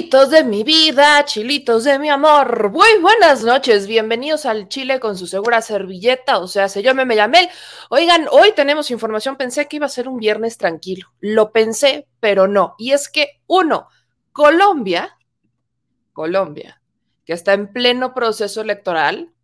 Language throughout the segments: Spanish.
Chilitos de mi vida, chilitos de mi amor. Muy buenas noches, bienvenidos al Chile con su segura servilleta, o sea, se llame me llamé. Oigan, hoy tenemos información, pensé que iba a ser un viernes tranquilo. Lo pensé, pero no. Y es que, uno, Colombia, Colombia, que está en pleno proceso electoral,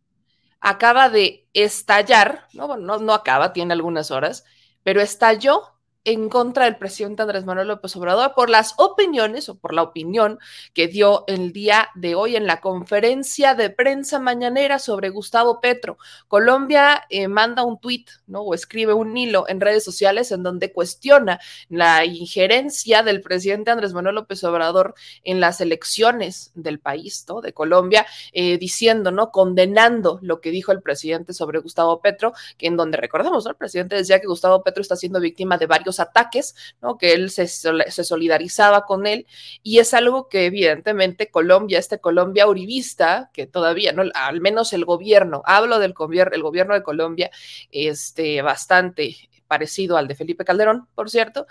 acaba de estallar, no, no, no acaba, tiene algunas horas, pero estalló en contra del presidente Andrés Manuel López Obrador por las opiniones o por la opinión que dio el día de hoy en la conferencia de prensa mañanera sobre Gustavo Petro. Colombia eh, manda un tuit, ¿no? O escribe un hilo en redes sociales en donde cuestiona la injerencia del presidente Andrés Manuel López Obrador en las elecciones del país, ¿no? De Colombia, eh, diciendo, ¿no? Condenando lo que dijo el presidente sobre Gustavo Petro, que en donde recordemos, ¿no? El presidente decía que Gustavo Petro está siendo víctima de varios ataques, ¿no? Que él se, solidarizaba con él y es algo que evidentemente Colombia, este Colombia uribista, que todavía, ¿no? Al menos el gobierno, hablo del gobierno, el gobierno de Colombia, este, bastante parecido al de Felipe Calderón, por cierto,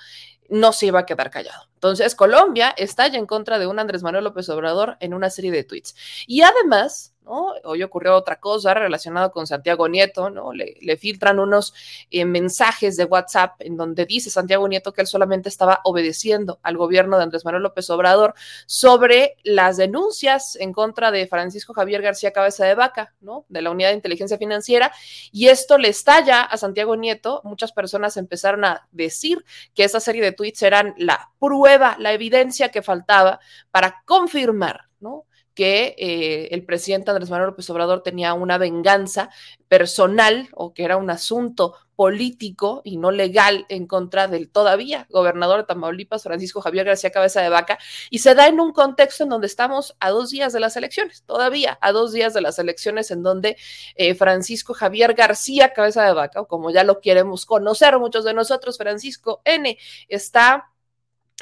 no se iba a quedar callado. Entonces, Colombia está ya en contra de un Andrés Manuel López Obrador en una serie de tweets. Y además, Hoy ocurrió otra cosa relacionada con Santiago Nieto, ¿no? Le, filtran unos eh, mensajes de WhatsApp en donde dice Santiago Nieto que él solamente estaba obedeciendo al gobierno de Andrés Manuel López Obrador sobre las denuncias en contra de Francisco Javier García Cabeza de Vaca, ¿no? De la Unidad de Inteligencia Financiera. Y esto le estalla a Santiago Nieto. Muchas personas empezaron a decir que esa serie de tweets eran la prueba, la evidencia que faltaba para confirmar, que eh, el presidente Andrés Manuel López Obrador tenía una venganza personal o que era un asunto político y no legal en contra del todavía gobernador de Tamaulipas, Francisco Javier García Cabeza de Vaca, y se da en un contexto en donde estamos a dos días de las elecciones, todavía a dos días de las elecciones en donde eh, Francisco Javier García Cabeza de Vaca, o como ya lo queremos conocer muchos de nosotros, Francisco N, está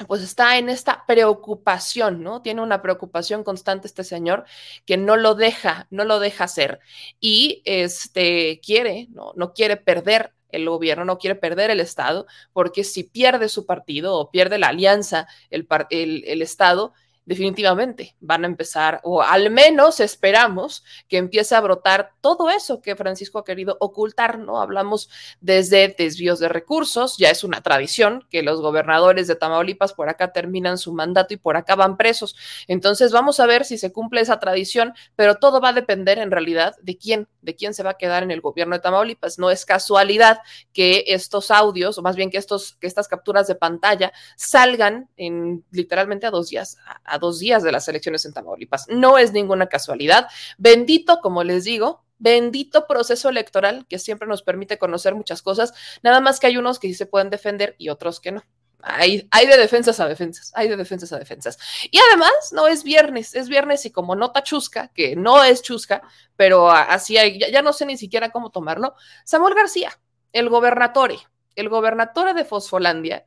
pues está en esta preocupación, ¿no? Tiene una preocupación constante este señor que no lo deja, no lo deja hacer y este quiere, no, no quiere perder el gobierno, no quiere perder el Estado, porque si pierde su partido o pierde la alianza, el, el, el Estado, definitivamente van a empezar, o al menos esperamos que empiece a brotar todo eso que Francisco ha querido ocultar, ¿no? Hablamos desde desvíos de recursos, ya es una tradición que los gobernadores de Tamaulipas por acá terminan su mandato y por acá van presos. Entonces vamos a ver si se cumple esa tradición, pero todo va a depender en realidad de quién, de quién se va a quedar en el gobierno de Tamaulipas. No es casualidad que estos audios, o más bien que, estos, que estas capturas de pantalla salgan en literalmente a dos días, dos días de las elecciones en Tamaulipas. No es ninguna casualidad. Bendito, como les digo, bendito proceso electoral que siempre nos permite conocer muchas cosas, nada más que hay unos que sí se pueden defender y otros que no. Hay, hay, de defensas a defensas, hay de defensas a defensas. Y además, no es viernes, es viernes y como nota chusca, que no es chusca, pero así hay, ya, ya no sé ni siquiera cómo tomarlo, Samuel García, el gobernatore, el gobernatore de Fosfolandia,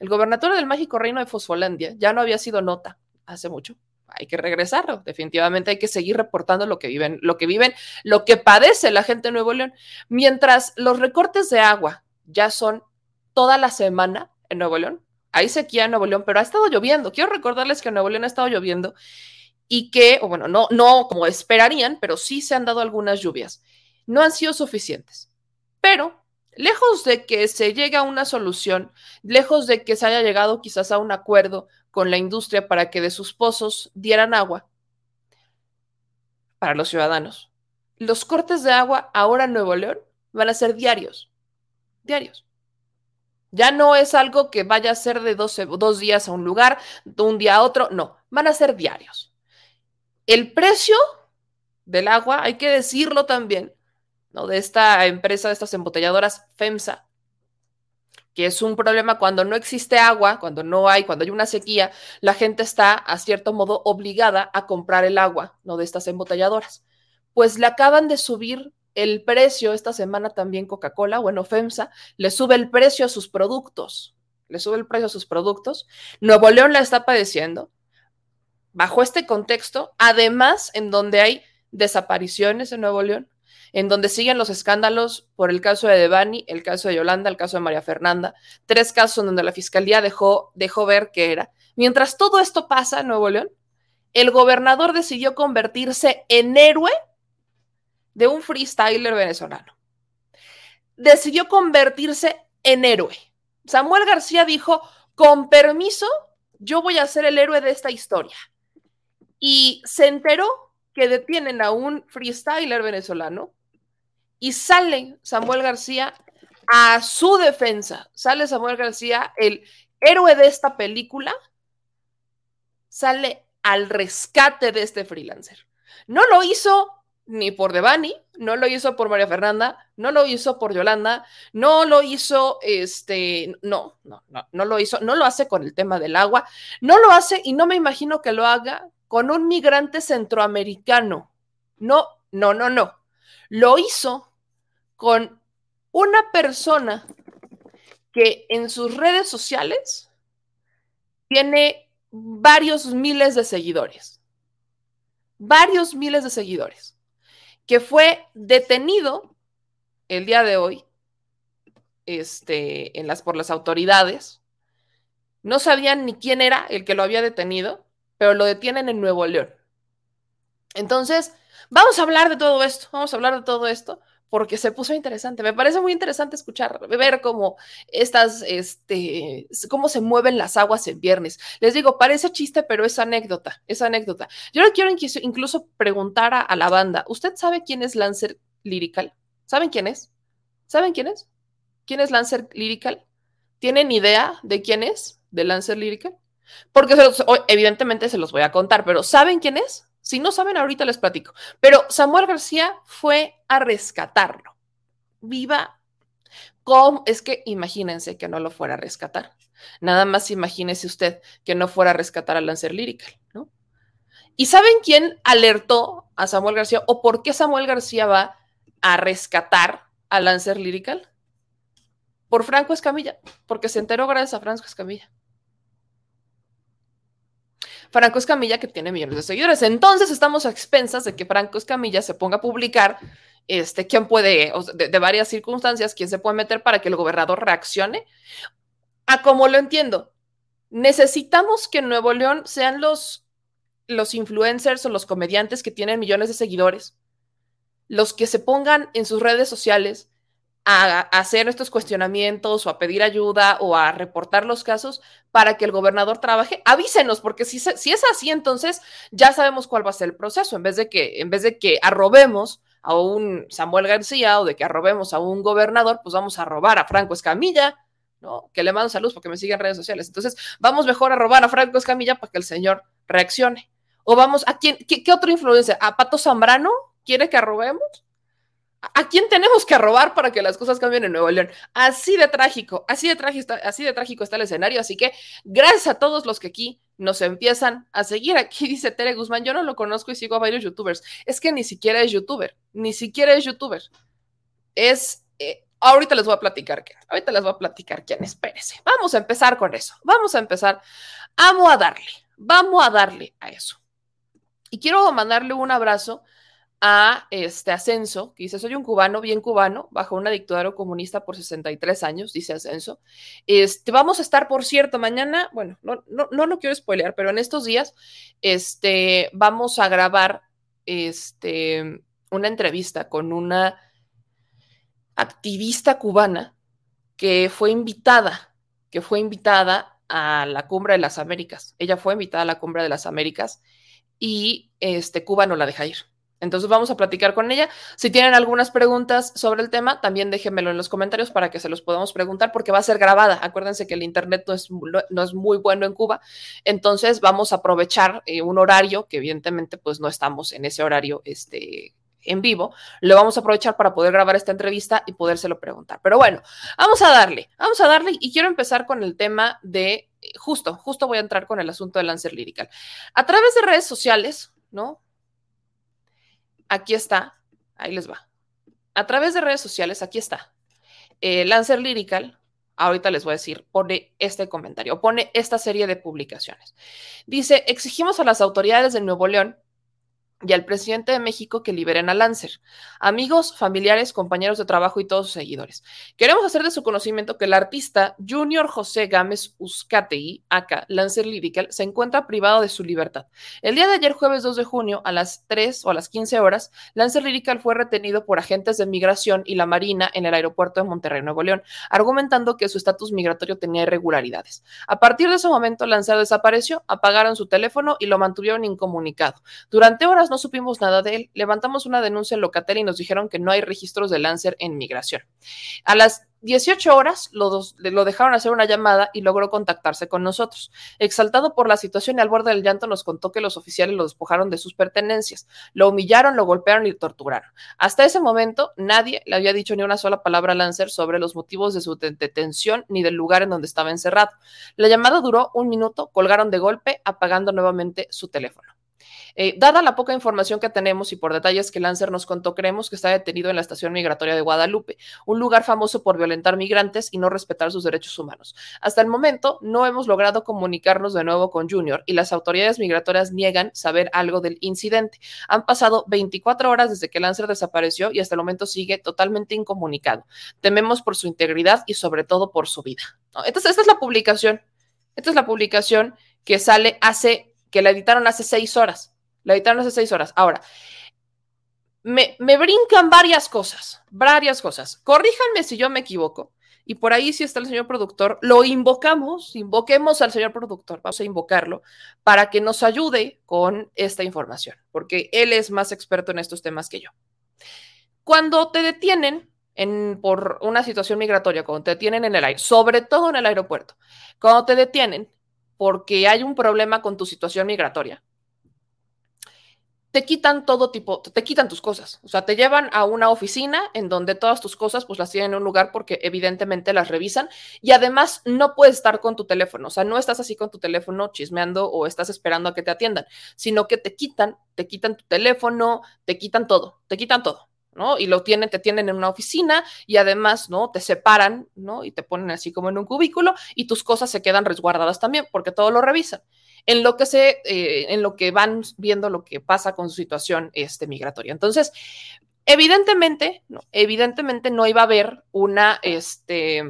el gobernatore del mágico reino de Fosfolandia, ya no había sido nota, hace mucho. Hay que regresarlo. Definitivamente hay que seguir reportando lo que viven, lo que viven, lo que padece la gente de Nuevo León. Mientras los recortes de agua ya son toda la semana en Nuevo León. Hay sequía en Nuevo León, pero ha estado lloviendo. Quiero recordarles que en Nuevo León ha estado lloviendo y que, o bueno, no, no como esperarían, pero sí se han dado algunas lluvias. No han sido suficientes. Pero lejos de que se llegue a una solución, lejos de que se haya llegado quizás a un acuerdo con la industria para que de sus pozos dieran agua para los ciudadanos. Los cortes de agua ahora en Nuevo León van a ser diarios, diarios. Ya no es algo que vaya a ser de dos, dos días a un lugar, de un día a otro, no, van a ser diarios. El precio del agua, hay que decirlo también, de esta empresa, de estas embotelladoras FEMSA, que es un problema cuando no existe agua, cuando no hay, cuando hay una sequía, la gente está a cierto modo obligada a comprar el agua, ¿no? De estas embotelladoras. Pues le acaban de subir el precio esta semana también Coca-Cola, bueno, FEMSA, le sube el precio a sus productos, le sube el precio a sus productos. Nuevo León la está padeciendo. Bajo este contexto, además en donde hay desapariciones en Nuevo León, en donde siguen los escándalos por el caso de Devani, el caso de Yolanda, el caso de María Fernanda, tres casos en donde la fiscalía dejó, dejó ver que era Mientras todo esto pasa en Nuevo León, el gobernador decidió convertirse en héroe de un freestyler venezolano. Decidió convertirse en héroe. Samuel García dijo, con permiso, yo voy a ser el héroe de esta historia. Y se enteró que detienen a un freestyler venezolano y sale Samuel García a su defensa. Sale Samuel García, el héroe de esta película, sale al rescate de este freelancer. No lo hizo ni por Devani, no lo hizo por María Fernanda, no lo hizo por Yolanda, no lo hizo, este, no, no, no, no lo hizo, no lo hace con el tema del agua, no lo hace y no me imagino que lo haga con un migrante centroamericano. No, no, no, no. Lo hizo con una persona que en sus redes sociales tiene varios miles de seguidores. Varios miles de seguidores que fue detenido el día de hoy este, por las autoridades. No sabían ni quién era el que lo había detenido, pero lo detienen en Nuevo León. Entonces, vamos a hablar de todo esto, vamos a hablar de todo esto, porque se puso interesante. Me parece muy interesante escuchar, ver cómo estas, este, cómo se mueven las aguas en viernes. Les digo, parece chiste, pero es anécdota, es anécdota. Yo le quiero incluso preguntar a, la banda, ¿usted sabe quién es Lancer Lyrical? ¿Saben quién es? ¿Saben quién es? ¿Quién es Lancer Lyrical? ¿Tienen idea de quién es de Lancer Lyrical? Porque evidentemente se los voy a contar, pero ¿saben quién es? Si no saben, ahorita les platico. Pero Samuel García fue a rescatarlo. Viva. ¿Cómo? Es que imagínense que no lo fuera a rescatar. Nada más imagínese usted que no fuera a rescatar a Lancer Lyrical, ¿no? ¿Y saben quién alertó a Samuel García o por qué Samuel García va a rescatar a Lancer Lyrical? Por Franco Escamilla, porque se enteró gracias a Franco Escamilla. Franco Escamilla, que tiene millones de seguidores. Entonces estamos a expensas de que Franco Escamilla se ponga a publicar este, quién puede, de, varias circunstancias, quién se puede meter para que el gobernador reaccione. A como lo entiendo, necesitamos que en Nuevo León sean los, los influencers o los comediantes que tienen millones de seguidores, los que se pongan en sus redes sociales a, hacer estos cuestionamientos o a pedir ayuda o a reportar los casos para que el gobernador trabaje, avísenos, porque si, si es así, entonces ya sabemos cuál va a ser el proceso, en vez de que, en vez de que arrobemos a un Samuel García o de que arrobemos a un gobernador, pues vamos a robar a Franco Escamilla, ¿no? Que le mando saludos porque me sigue en redes sociales. Entonces, vamos mejor a robar a Franco Escamilla para que el señor reaccione. O vamos, ¿a quién? ¿Qué, qué otro influencia? ¿A Pato Zambrano? ¿Quiere que arrobemos? ¿A quién tenemos que robar para que las cosas cambien en Nuevo León? Así de trágico, así de trágico, así de trágico está el escenario. Así que gracias a todos los que aquí nos empiezan a seguir. Aquí dice Tere Guzmán, yo no lo conozco y sigo a varios youtubers. Es que ni siquiera es youtuber, ni siquiera es youtuber. Es, eh, ahorita les voy a platicar quién, ahorita les voy a platicar quién, espérese. Vamos a empezar con eso, vamos a empezar. Amo a darle, vamos a darle a eso. Y quiero mandarle un abrazo a este Ascenso, que dice, soy un cubano, bien cubano, bajo una dictadura comunista por 63 años, dice Ascenso. Este, vamos a estar, por cierto, mañana, bueno, no, no, no lo quiero spoilear, pero en estos días este, vamos a grabar este, una entrevista con una activista cubana que fue invitada, que fue invitada a la Cumbre de las Américas. Ella fue invitada a la Cumbre de las Américas y este, Cuba no la deja ir. Entonces vamos a platicar con ella. Si tienen algunas preguntas sobre el tema, también déjenmelo en los comentarios para que se los podamos preguntar porque va a ser grabada. Acuérdense que el internet no es, muy bueno en Cuba. Entonces vamos a aprovechar eh, un horario que evidentemente pues no estamos en ese horario este, en vivo. Lo vamos a aprovechar para poder grabar esta entrevista y podérselo preguntar. Pero bueno, vamos a darle, vamos a darle y quiero empezar con el tema de, eh, justo, justo voy a entrar con el asunto del Lancer Lyrical. A través de redes sociales, ¿no? Aquí está, ahí les va. A través de redes sociales, aquí está. Eh, Lancer Lyrical, ahorita les voy a decir, pone este comentario, pone esta serie de publicaciones. Dice, exigimos a las autoridades de Nuevo León y al presidente de México que liberen a Lancer. Amigos, familiares, compañeros de trabajo y todos sus seguidores. Queremos hacer de su conocimiento que el artista Junior José Gámez Uzcategui, acá, Lancer Lyrical, se encuentra privado de su libertad. El día de ayer, jueves 2 de junio, a las 3 o a las 15 horas, Lancer Lyrical fue retenido por agentes de migración y la Marina en el aeropuerto de Monterrey, Nuevo León, argumentando que su estatus migratorio tenía irregularidades. A partir de ese momento, Lancer desapareció, apagaron su teléfono y lo mantuvieron incomunicado. Durante horas no supimos nada de él. Levantamos una denuncia en Locatel y nos dijeron que no hay registros de Lancer en migración. A las 18 horas lo, lo, dejaron hacer una llamada y logró contactarse con nosotros. Exaltado por la situación y al borde del llanto nos contó que los oficiales lo despojaron de sus pertenencias, lo humillaron, lo golpearon y torturaron. Hasta ese momento nadie le había dicho ni una sola palabra a Lancer sobre los motivos de su detención ni del lugar en donde estaba encerrado. La llamada duró un minuto, colgaron de golpe, apagando nuevamente su teléfono. Eh, dada la poca información que tenemos y por detalles que Lancer nos contó, creemos que está detenido en la estación migratoria de Guadalupe, un lugar famoso por violentar migrantes y no respetar sus derechos humanos. Hasta el momento no hemos logrado comunicarnos de nuevo con Junior y las autoridades migratorias niegan saber algo del incidente. Han pasado 24 horas desde que Lancer desapareció y hasta el momento sigue totalmente incomunicado. Tememos por su integridad y sobre todo por su vida. Entonces, esta es la publicación. Esta es la publicación que sale hace, que la editaron hace seis horas. La editaron hace seis horas. Ahora, me, me, brincan varias cosas, varias cosas. Corríjanme si yo me equivoco. Y por ahí, si está el señor productor, lo invocamos, invoquemos al señor productor, vamos a invocarlo para que nos ayude con esta información, porque él es más experto en estos temas que yo. Cuando te detienen en, por una situación migratoria, cuando te detienen en el aire, sobre todo en el aeropuerto, cuando te detienen porque hay un problema con tu situación migratoria, te quitan todo tipo, te quitan tus cosas. O sea, te llevan a una oficina en donde todas tus cosas pues las tienen en un lugar porque evidentemente las revisan y además no puedes estar con tu teléfono. O sea, no estás así con tu teléfono chismeando o estás esperando a que te atiendan, sino que te quitan, te quitan tu teléfono, te quitan todo, te quitan todo. ¿no? Y lo tienen, te tienen en una oficina y además, ¿no? Te separan, ¿no? Y te ponen así como en un cubículo y tus cosas se quedan resguardadas también porque todo lo revisan en lo que se, eh, en lo que van viendo lo que pasa con su situación este, migratoria. Entonces, evidentemente, no, evidentemente no iba a haber una, este,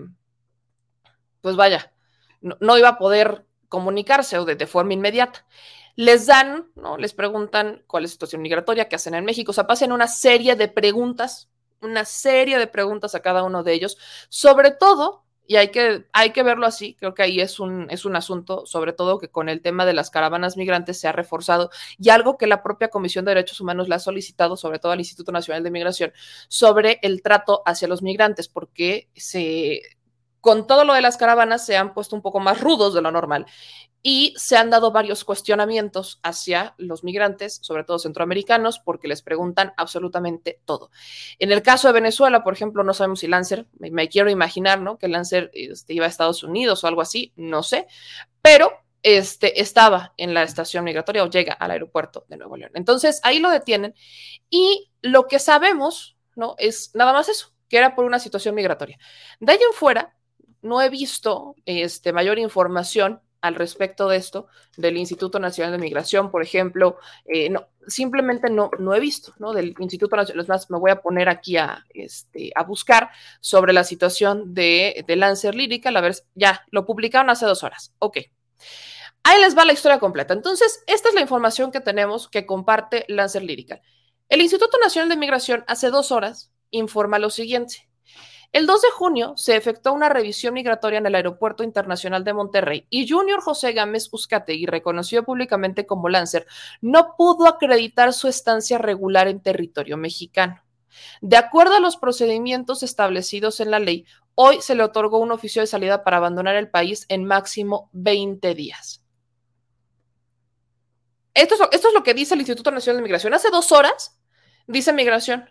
pues vaya, no, iba a poder comunicarse o de, forma inmediata. Les dan, ¿no? Les preguntan cuál es la situación migratoria, qué hacen en México. O sea, una serie de preguntas, una serie de preguntas a cada uno de ellos, sobre todo y hay que, hay que verlo así, creo que ahí es un, es un asunto, sobre todo que con el tema de las caravanas migrantes se ha reforzado y algo que la propia Comisión de Derechos Humanos le ha solicitado, sobre todo al Instituto Nacional de Migración, sobre el trato hacia los migrantes, porque se, con todo lo de las caravanas se han puesto un poco más rudos de lo normal y se han dado varios cuestionamientos hacia los migrantes, sobre todo centroamericanos, porque les preguntan absolutamente todo. En el caso de Venezuela, por ejemplo, no sabemos si Lancer, me, quiero imaginar, ¿no? Que Lancer este, iba a Estados Unidos o algo así, no sé, pero este, estaba en la estación migratoria o llega al aeropuerto de Nuevo León. Entonces, ahí lo detienen y lo que sabemos, ¿no? Es nada más eso, que era por una situación migratoria. De ahí en fuera, no he visto este, mayor información al respecto de esto del Instituto Nacional de Migración, por ejemplo, eh, no, simplemente no, no he visto, ¿no? Del Instituto Nacional, es más, me voy a poner aquí a, este, a buscar sobre la situación de, de Lancer Lírica, a ver, ya, lo publicaron hace dos horas, ok. Ahí les va la historia completa. Entonces, esta es la información que tenemos que comparte Lancer Lírica. El Instituto Nacional de Migración hace dos horas informa lo siguiente. El 2 de junio se efectuó una revisión migratoria en el Aeropuerto Internacional de Monterrey y Junior José Gámez Uzcategui, reconocido públicamente como Lancer, no pudo acreditar su estancia regular en territorio mexicano. De acuerdo a los procedimientos establecidos en la ley, hoy se le otorgó un oficio de salida para abandonar el país en máximo 20 días. Esto es, esto es lo que dice el Instituto Nacional de Migración. Hace dos horas dice Migración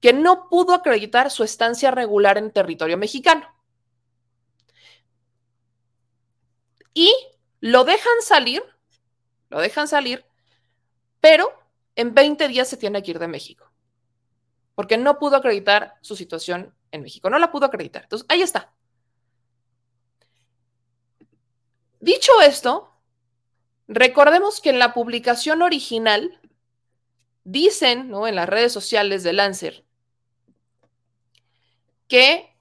que no pudo acreditar su estancia regular en territorio mexicano. Y lo dejan salir, lo dejan salir, pero en 20 días se tiene que ir de México, porque no pudo acreditar su situación en México, no la pudo acreditar. Entonces, ahí está. Dicho esto, recordemos que en la publicación original dicen ¿no? en las redes sociales de Lancer que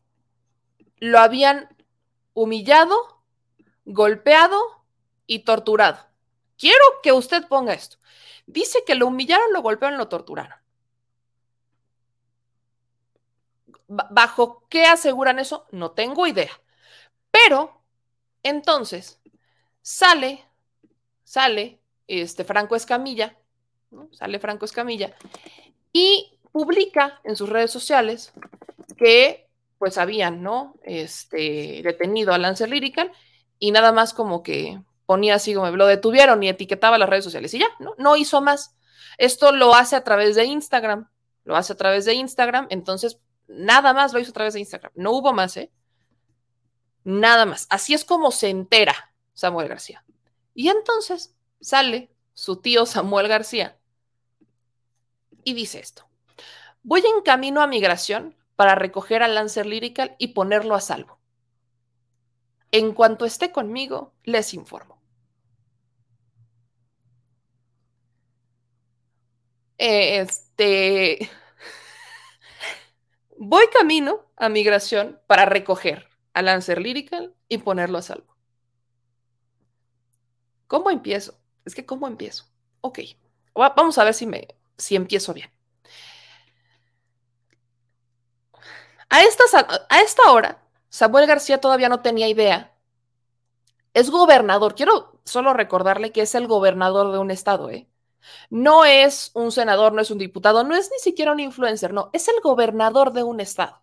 lo habían humillado, golpeado y torturado. Quiero que usted ponga esto. Dice que lo humillaron, lo golpearon, lo torturaron. ¿Bajo qué aseguran eso? No tengo idea. Pero entonces sale, sale este Franco Escamilla, sale Franco Escamilla y publica en sus redes sociales que pues habían, ¿no? Este, detenido a Lancer Lyrical y nada más como que ponía así como lo detuvieron y etiquetaba las redes sociales y ya, ¿no? No hizo más. Esto lo hace a través de Instagram, lo hace a través de Instagram, entonces nada más lo hizo a través de Instagram, no hubo más, ¿eh? Nada más. Así es como se entera Samuel García. Y entonces sale su tío Samuel García y dice esto. Voy en camino a migración para recoger al Lancer Lyrical y ponerlo a salvo. En cuanto esté conmigo, les informo. Este. Voy camino a migración para recoger al Lancer Lyrical y ponerlo a salvo. ¿Cómo empiezo? Es que, ¿cómo empiezo? Ok, vamos a ver si, me, si empiezo bien. A, a esta hora, Samuel García todavía no tenía idea. Es gobernador. Quiero solo recordarle que es el gobernador de un estado, ¿eh? No es un senador, no es un diputado, no es ni siquiera un influencer, no, es el gobernador de un estado.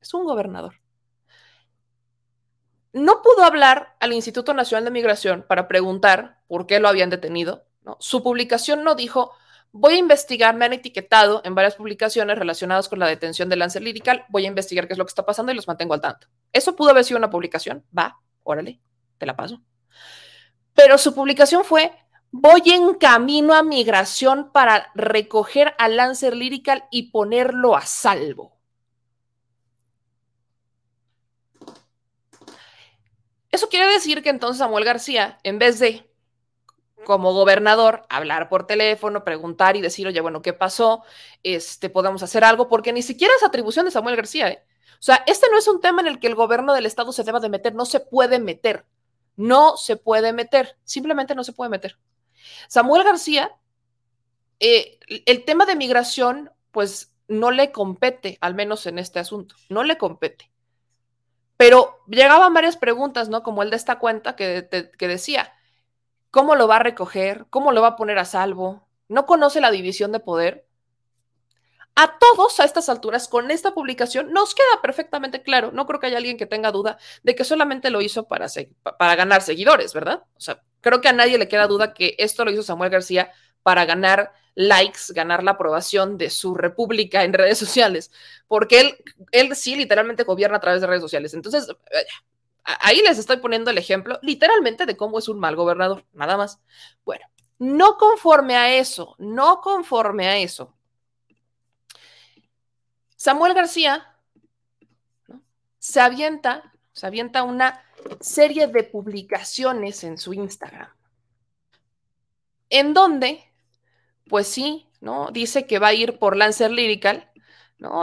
Es un gobernador. No pudo hablar al Instituto Nacional de Migración para preguntar por qué lo habían detenido. Su publicación no dijo, voy a investigar, me han etiquetado en varias publicaciones relacionadas con la detención de Lancer Lyrical, voy a investigar qué es lo que está pasando y los mantengo al tanto. Eso pudo haber sido una publicación, va, órale, te la paso. Pero su publicación fue, voy en camino a migración para recoger a Lancer Lyrical y ponerlo a salvo. Eso quiere decir que entonces Samuel García, en vez de como gobernador, hablar por teléfono, preguntar y decir, oye, bueno, ¿qué pasó? Este, podemos hacer algo, porque ni siquiera es atribución de Samuel García. ¿eh? O sea, este no es un tema en el que el gobierno del estado se deba de meter, no se puede meter, no se puede meter, simplemente no se puede meter. Samuel García, eh, el tema de migración, pues no le compete, al menos en este asunto, no le compete. Pero llegaban varias preguntas, ¿no? Como el de esta cuenta que, que decía, ¿Cómo lo va a recoger? ¿Cómo lo va a poner a salvo? ¿No conoce la división de poder? A todos a estas alturas, con esta publicación, nos queda perfectamente claro. No creo que haya alguien que tenga duda de que solamente lo hizo para, para ganar seguidores, ¿verdad? O sea, creo que a nadie le queda duda que esto lo hizo Samuel García para ganar likes, ganar la aprobación de su república en redes sociales, porque él, él sí literalmente gobierna a través de redes sociales. Entonces, ahí les estoy poniendo el ejemplo literalmente de cómo es un mal gobernador, nada más. Bueno, no conforme a eso, no conforme a eso. Samuel García se avienta, se avienta una serie de publicaciones en su Instagram, en donde, pues sí, ¿no? Dice que va a ir por Lancer Lyrical,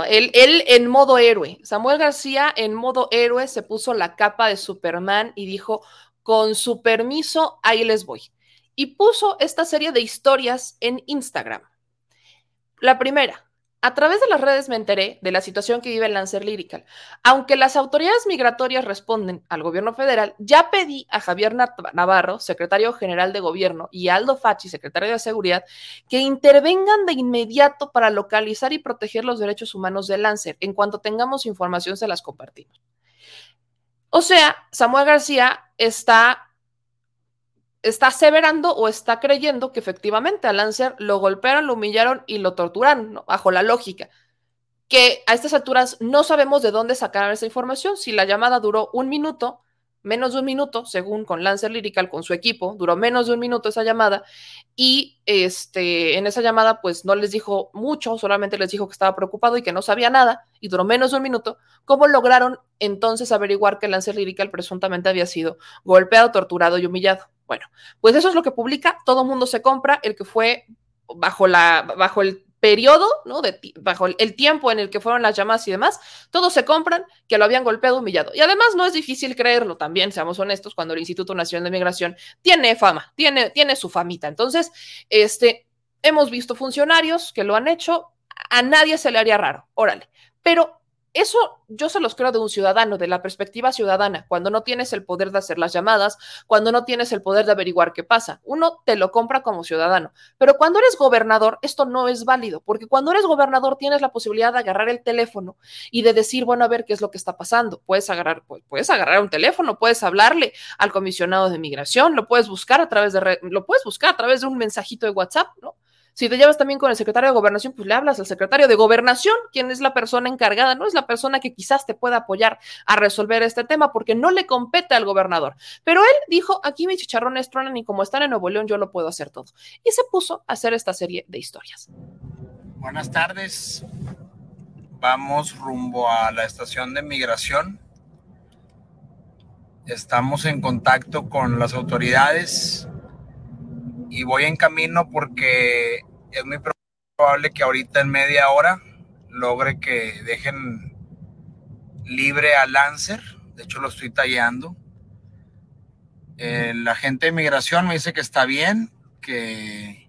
Él, él, en modo héroe. Samuel García en modo héroe se puso la capa de Superman y dijo, con su permiso, ahí les voy. Y puso esta serie de historias en Instagram. La primera, a través de las redes me enteré de la situación que vive el Lancer Lyrical. Aunque las autoridades migratorias responden al gobierno federal, ya pedí a Javier Navarro, secretario general de gobierno, y a Aldo Fachi, secretario de seguridad, que intervengan de inmediato para localizar y proteger los derechos humanos del Lancer. En cuanto tengamos información, se las compartimos. O sea, Samuel García está está aseverando o está creyendo que efectivamente a Lancer lo golpearon, lo humillaron y lo torturaron, bajo la lógica. Que a estas alturas no sabemos de dónde sacaron esa información. Si la llamada duró un minuto, menos de un minuto, según con Lancer Lyrical, con su equipo, duró menos de un minuto esa llamada, y este, en esa llamada pues no les dijo mucho, solamente les dijo que estaba preocupado y que no sabía nada, y duró menos de un minuto, ¿cómo lograron entonces averiguar que Lancer Lyrical presuntamente había sido golpeado, torturado y humillado? Bueno, pues eso es lo que publica, todo mundo se compra, el que fue bajo, la, bajo el periodo, ¿no? Bajo el tiempo en el que fueron las llamadas y demás, todos se compran que lo habían golpeado, humillado. Y además no es difícil creerlo también, seamos honestos, cuando el Instituto Nacional de Migración tiene fama, tiene, tiene su famita. Entonces, este, hemos visto funcionarios que lo han hecho, a nadie se le haría raro, órale. Pero eso yo se los creo de un ciudadano, de la perspectiva ciudadana, cuando no tienes el poder de hacer las llamadas, cuando no tienes el poder de averiguar qué pasa. Uno te lo compra como ciudadano. Pero cuando eres gobernador, esto no es válido, porque cuando eres gobernador tienes la posibilidad de agarrar el teléfono y de decir, bueno, a ver qué es lo que está pasando. Puedes agarrar, puedes agarrar un teléfono, puedes hablarle al comisionado de migración, lo puedes buscar a través de, lo puedes buscar a través de un mensajito de WhatsApp, ¿no? Si te llevas también con el secretario de gobernación, pues le hablas al secretario de gobernación, quien es la persona encargada, no es la persona que quizás te pueda apoyar a resolver este tema, porque no le compete al gobernador. Pero él dijo, aquí mis chicharrones tronan y como están en Nuevo León, yo lo puedo hacer todo. Y se puso a hacer esta serie de historias. Buenas tardes. Vamos rumbo a la estación de migración. Estamos en contacto con las autoridades y voy en camino porque es muy probable que ahorita en media hora logre que dejen libre a Lancer. De hecho, lo estoy tallando. la agente de migración me dice que está bien, que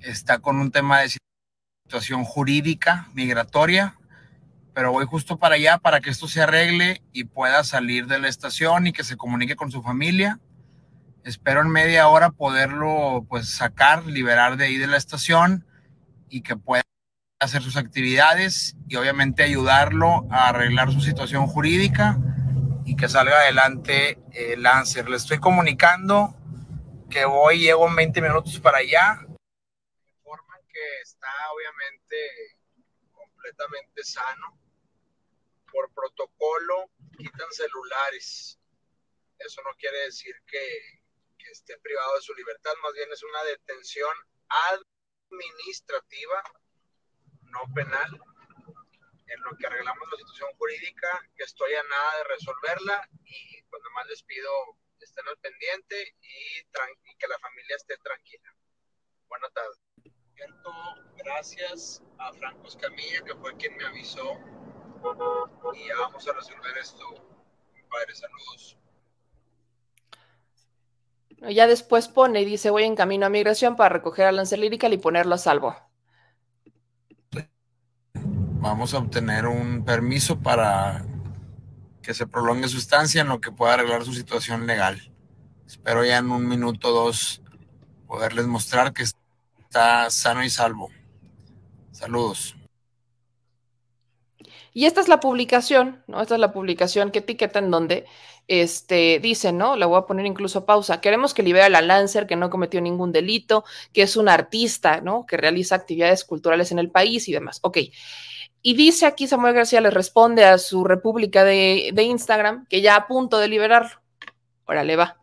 está con un tema de situación jurídica migratoria, pero voy justo para allá para que esto se arregle y pueda salir de la estación y que se comunique con su familia espero en media hora poderlo pues sacar, liberar de ahí de la estación y que pueda hacer sus actividades y obviamente ayudarlo a arreglar su situación jurídica y que salga adelante el Lancer. Le estoy comunicando que voy, llego en 20 minutos para allá. Informan que está obviamente completamente sano. Por protocolo quitan celulares. Eso no quiere decir que, esté privado de su libertad, más bien es una detención administrativa, no penal, en lo que arreglamos la situación jurídica, que estoy a nada de resolverla y pues más les pido estén al pendiente y, y que la familia esté tranquila. Buenas tardes. Gracias a Franco Escamilla, que fue quien me avisó. Y ya vamos a resolver esto. Padre, saludos. Ya después pone y dice, voy en camino a migración para recoger a Lancer Lyrical y ponerlo a salvo. Vamos a obtener un permiso para que se prolongue su estancia en lo que pueda arreglar su situación legal. Espero ya en un minuto o dos poderles mostrar que está sano y salvo. Saludos. Y esta es la publicación, ¿no? Esta es la publicación que etiqueta en donde este, dice, ¿no? Le voy a poner incluso pausa. Queremos que libere a la Lancer, que no cometió ningún delito, que es un artista, ¿no? Que realiza actividades culturales en el país y demás. Ok. Y dice aquí Samuel García, le responde a su república de, de Instagram que ya a punto de liberarlo. Órale, va.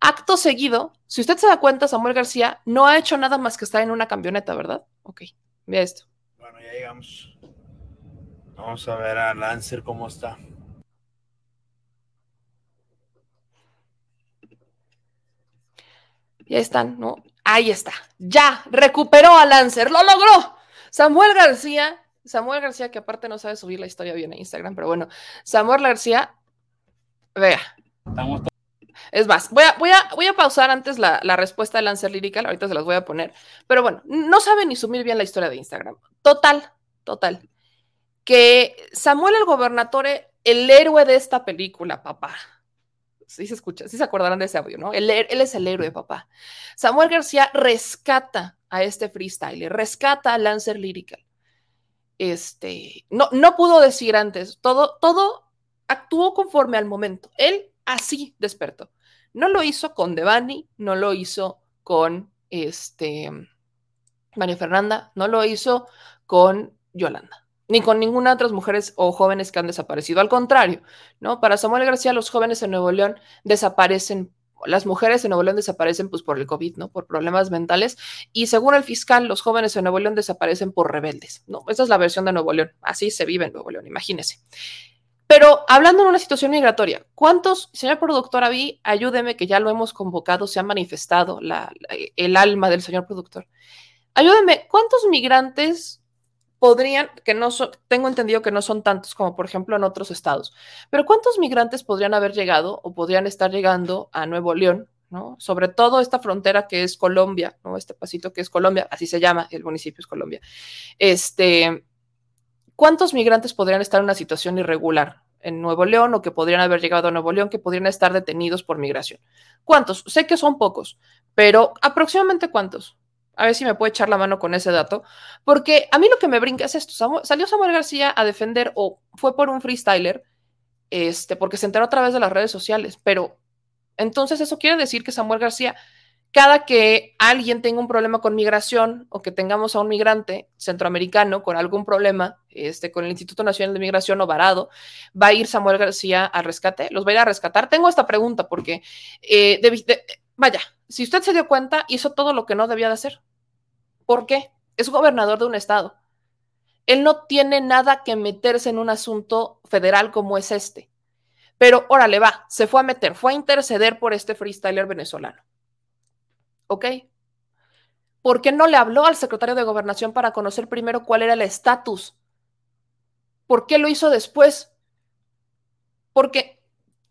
Acto seguido, si usted se da cuenta, Samuel García no ha hecho nada más que estar en una camioneta, ¿verdad? Ok, vea esto. Bueno, ya llegamos. Vamos a ver a Lancer cómo está. Ya están, ¿no? Ahí está. Ya, recuperó a Lancer, lo logró. Samuel García, Samuel García, que aparte no sabe subir la historia bien en Instagram, pero bueno, Samuel García, vea. Es más, voy a, voy a, voy a pausar antes la, la, respuesta de Lancer Lyrical, ahorita se las voy a poner, pero bueno, no sabe ni subir bien la historia de Instagram. Total, total que Samuel el Gobernatore, el héroe de esta película, papá. Sí se escucha, sí se acordarán de ese audio, ¿no? Él, él es el héroe, papá. Samuel García rescata a este freestyler, rescata a Lancer Lyrical. Este, no, no pudo decir antes, todo, todo actuó conforme al momento. Él así despertó. No lo hizo con Devani, no lo hizo con este María Fernanda, no lo hizo con Yolanda ni con ninguna de otras mujeres o jóvenes que han desaparecido. Al contrario, ¿no? Para Samuel García, los jóvenes en Nuevo León desaparecen, las mujeres en Nuevo León desaparecen pues por el COVID, ¿no? Por problemas mentales. Y según el fiscal, los jóvenes en Nuevo León desaparecen por rebeldes, ¿no? Esta es la versión de Nuevo León. Así se vive en Nuevo León, imagínese. Pero hablando en una situación migratoria, ¿cuántos, señor productor Avi, ayúdeme que ya lo hemos convocado, se ha manifestado el alma del señor productor? Ayúdeme, ¿cuántos migrantes podrían, que no son, tengo entendido que no son tantos como por ejemplo en otros estados, pero ¿cuántos migrantes podrían haber llegado o podrían estar llegando a Nuevo León, ¿no? Sobre todo esta frontera que es Colombia, ¿no? Este pasito que es Colombia, así se llama, el municipio es Colombia. Este, ¿cuántos migrantes podrían estar en una situación irregular en Nuevo León o que podrían haber llegado a Nuevo León que podrían estar detenidos por migración? ¿Cuántos? Sé que son pocos, pero aproximadamente cuántos? A ver si me puede echar la mano con ese dato. Porque a mí lo que me brinca es esto. salió Samuel García a defender o fue por un freestyler, este, porque se enteró a través de las redes sociales. Pero entonces eso quiere decir que Samuel García, cada que alguien tenga un problema con migración o que tengamos a un migrante centroamericano con algún problema, este, con el Instituto Nacional de Migración o varado, va a ir Samuel García al rescate. ¿Los va a ir a rescatar? Tengo esta pregunta porque eh, vaya, si usted se dio cuenta, hizo todo lo que no debía de hacer. ¿Por qué? Es gobernador de un estado. Él no tiene nada que meterse en un asunto federal como es este. Pero órale, va, se fue a meter, fue a interceder por este freestyler venezolano. ¿Ok? ¿Por qué no le habló al secretario de gobernación para conocer primero cuál era el estatus? ¿Por qué lo hizo después? Porque,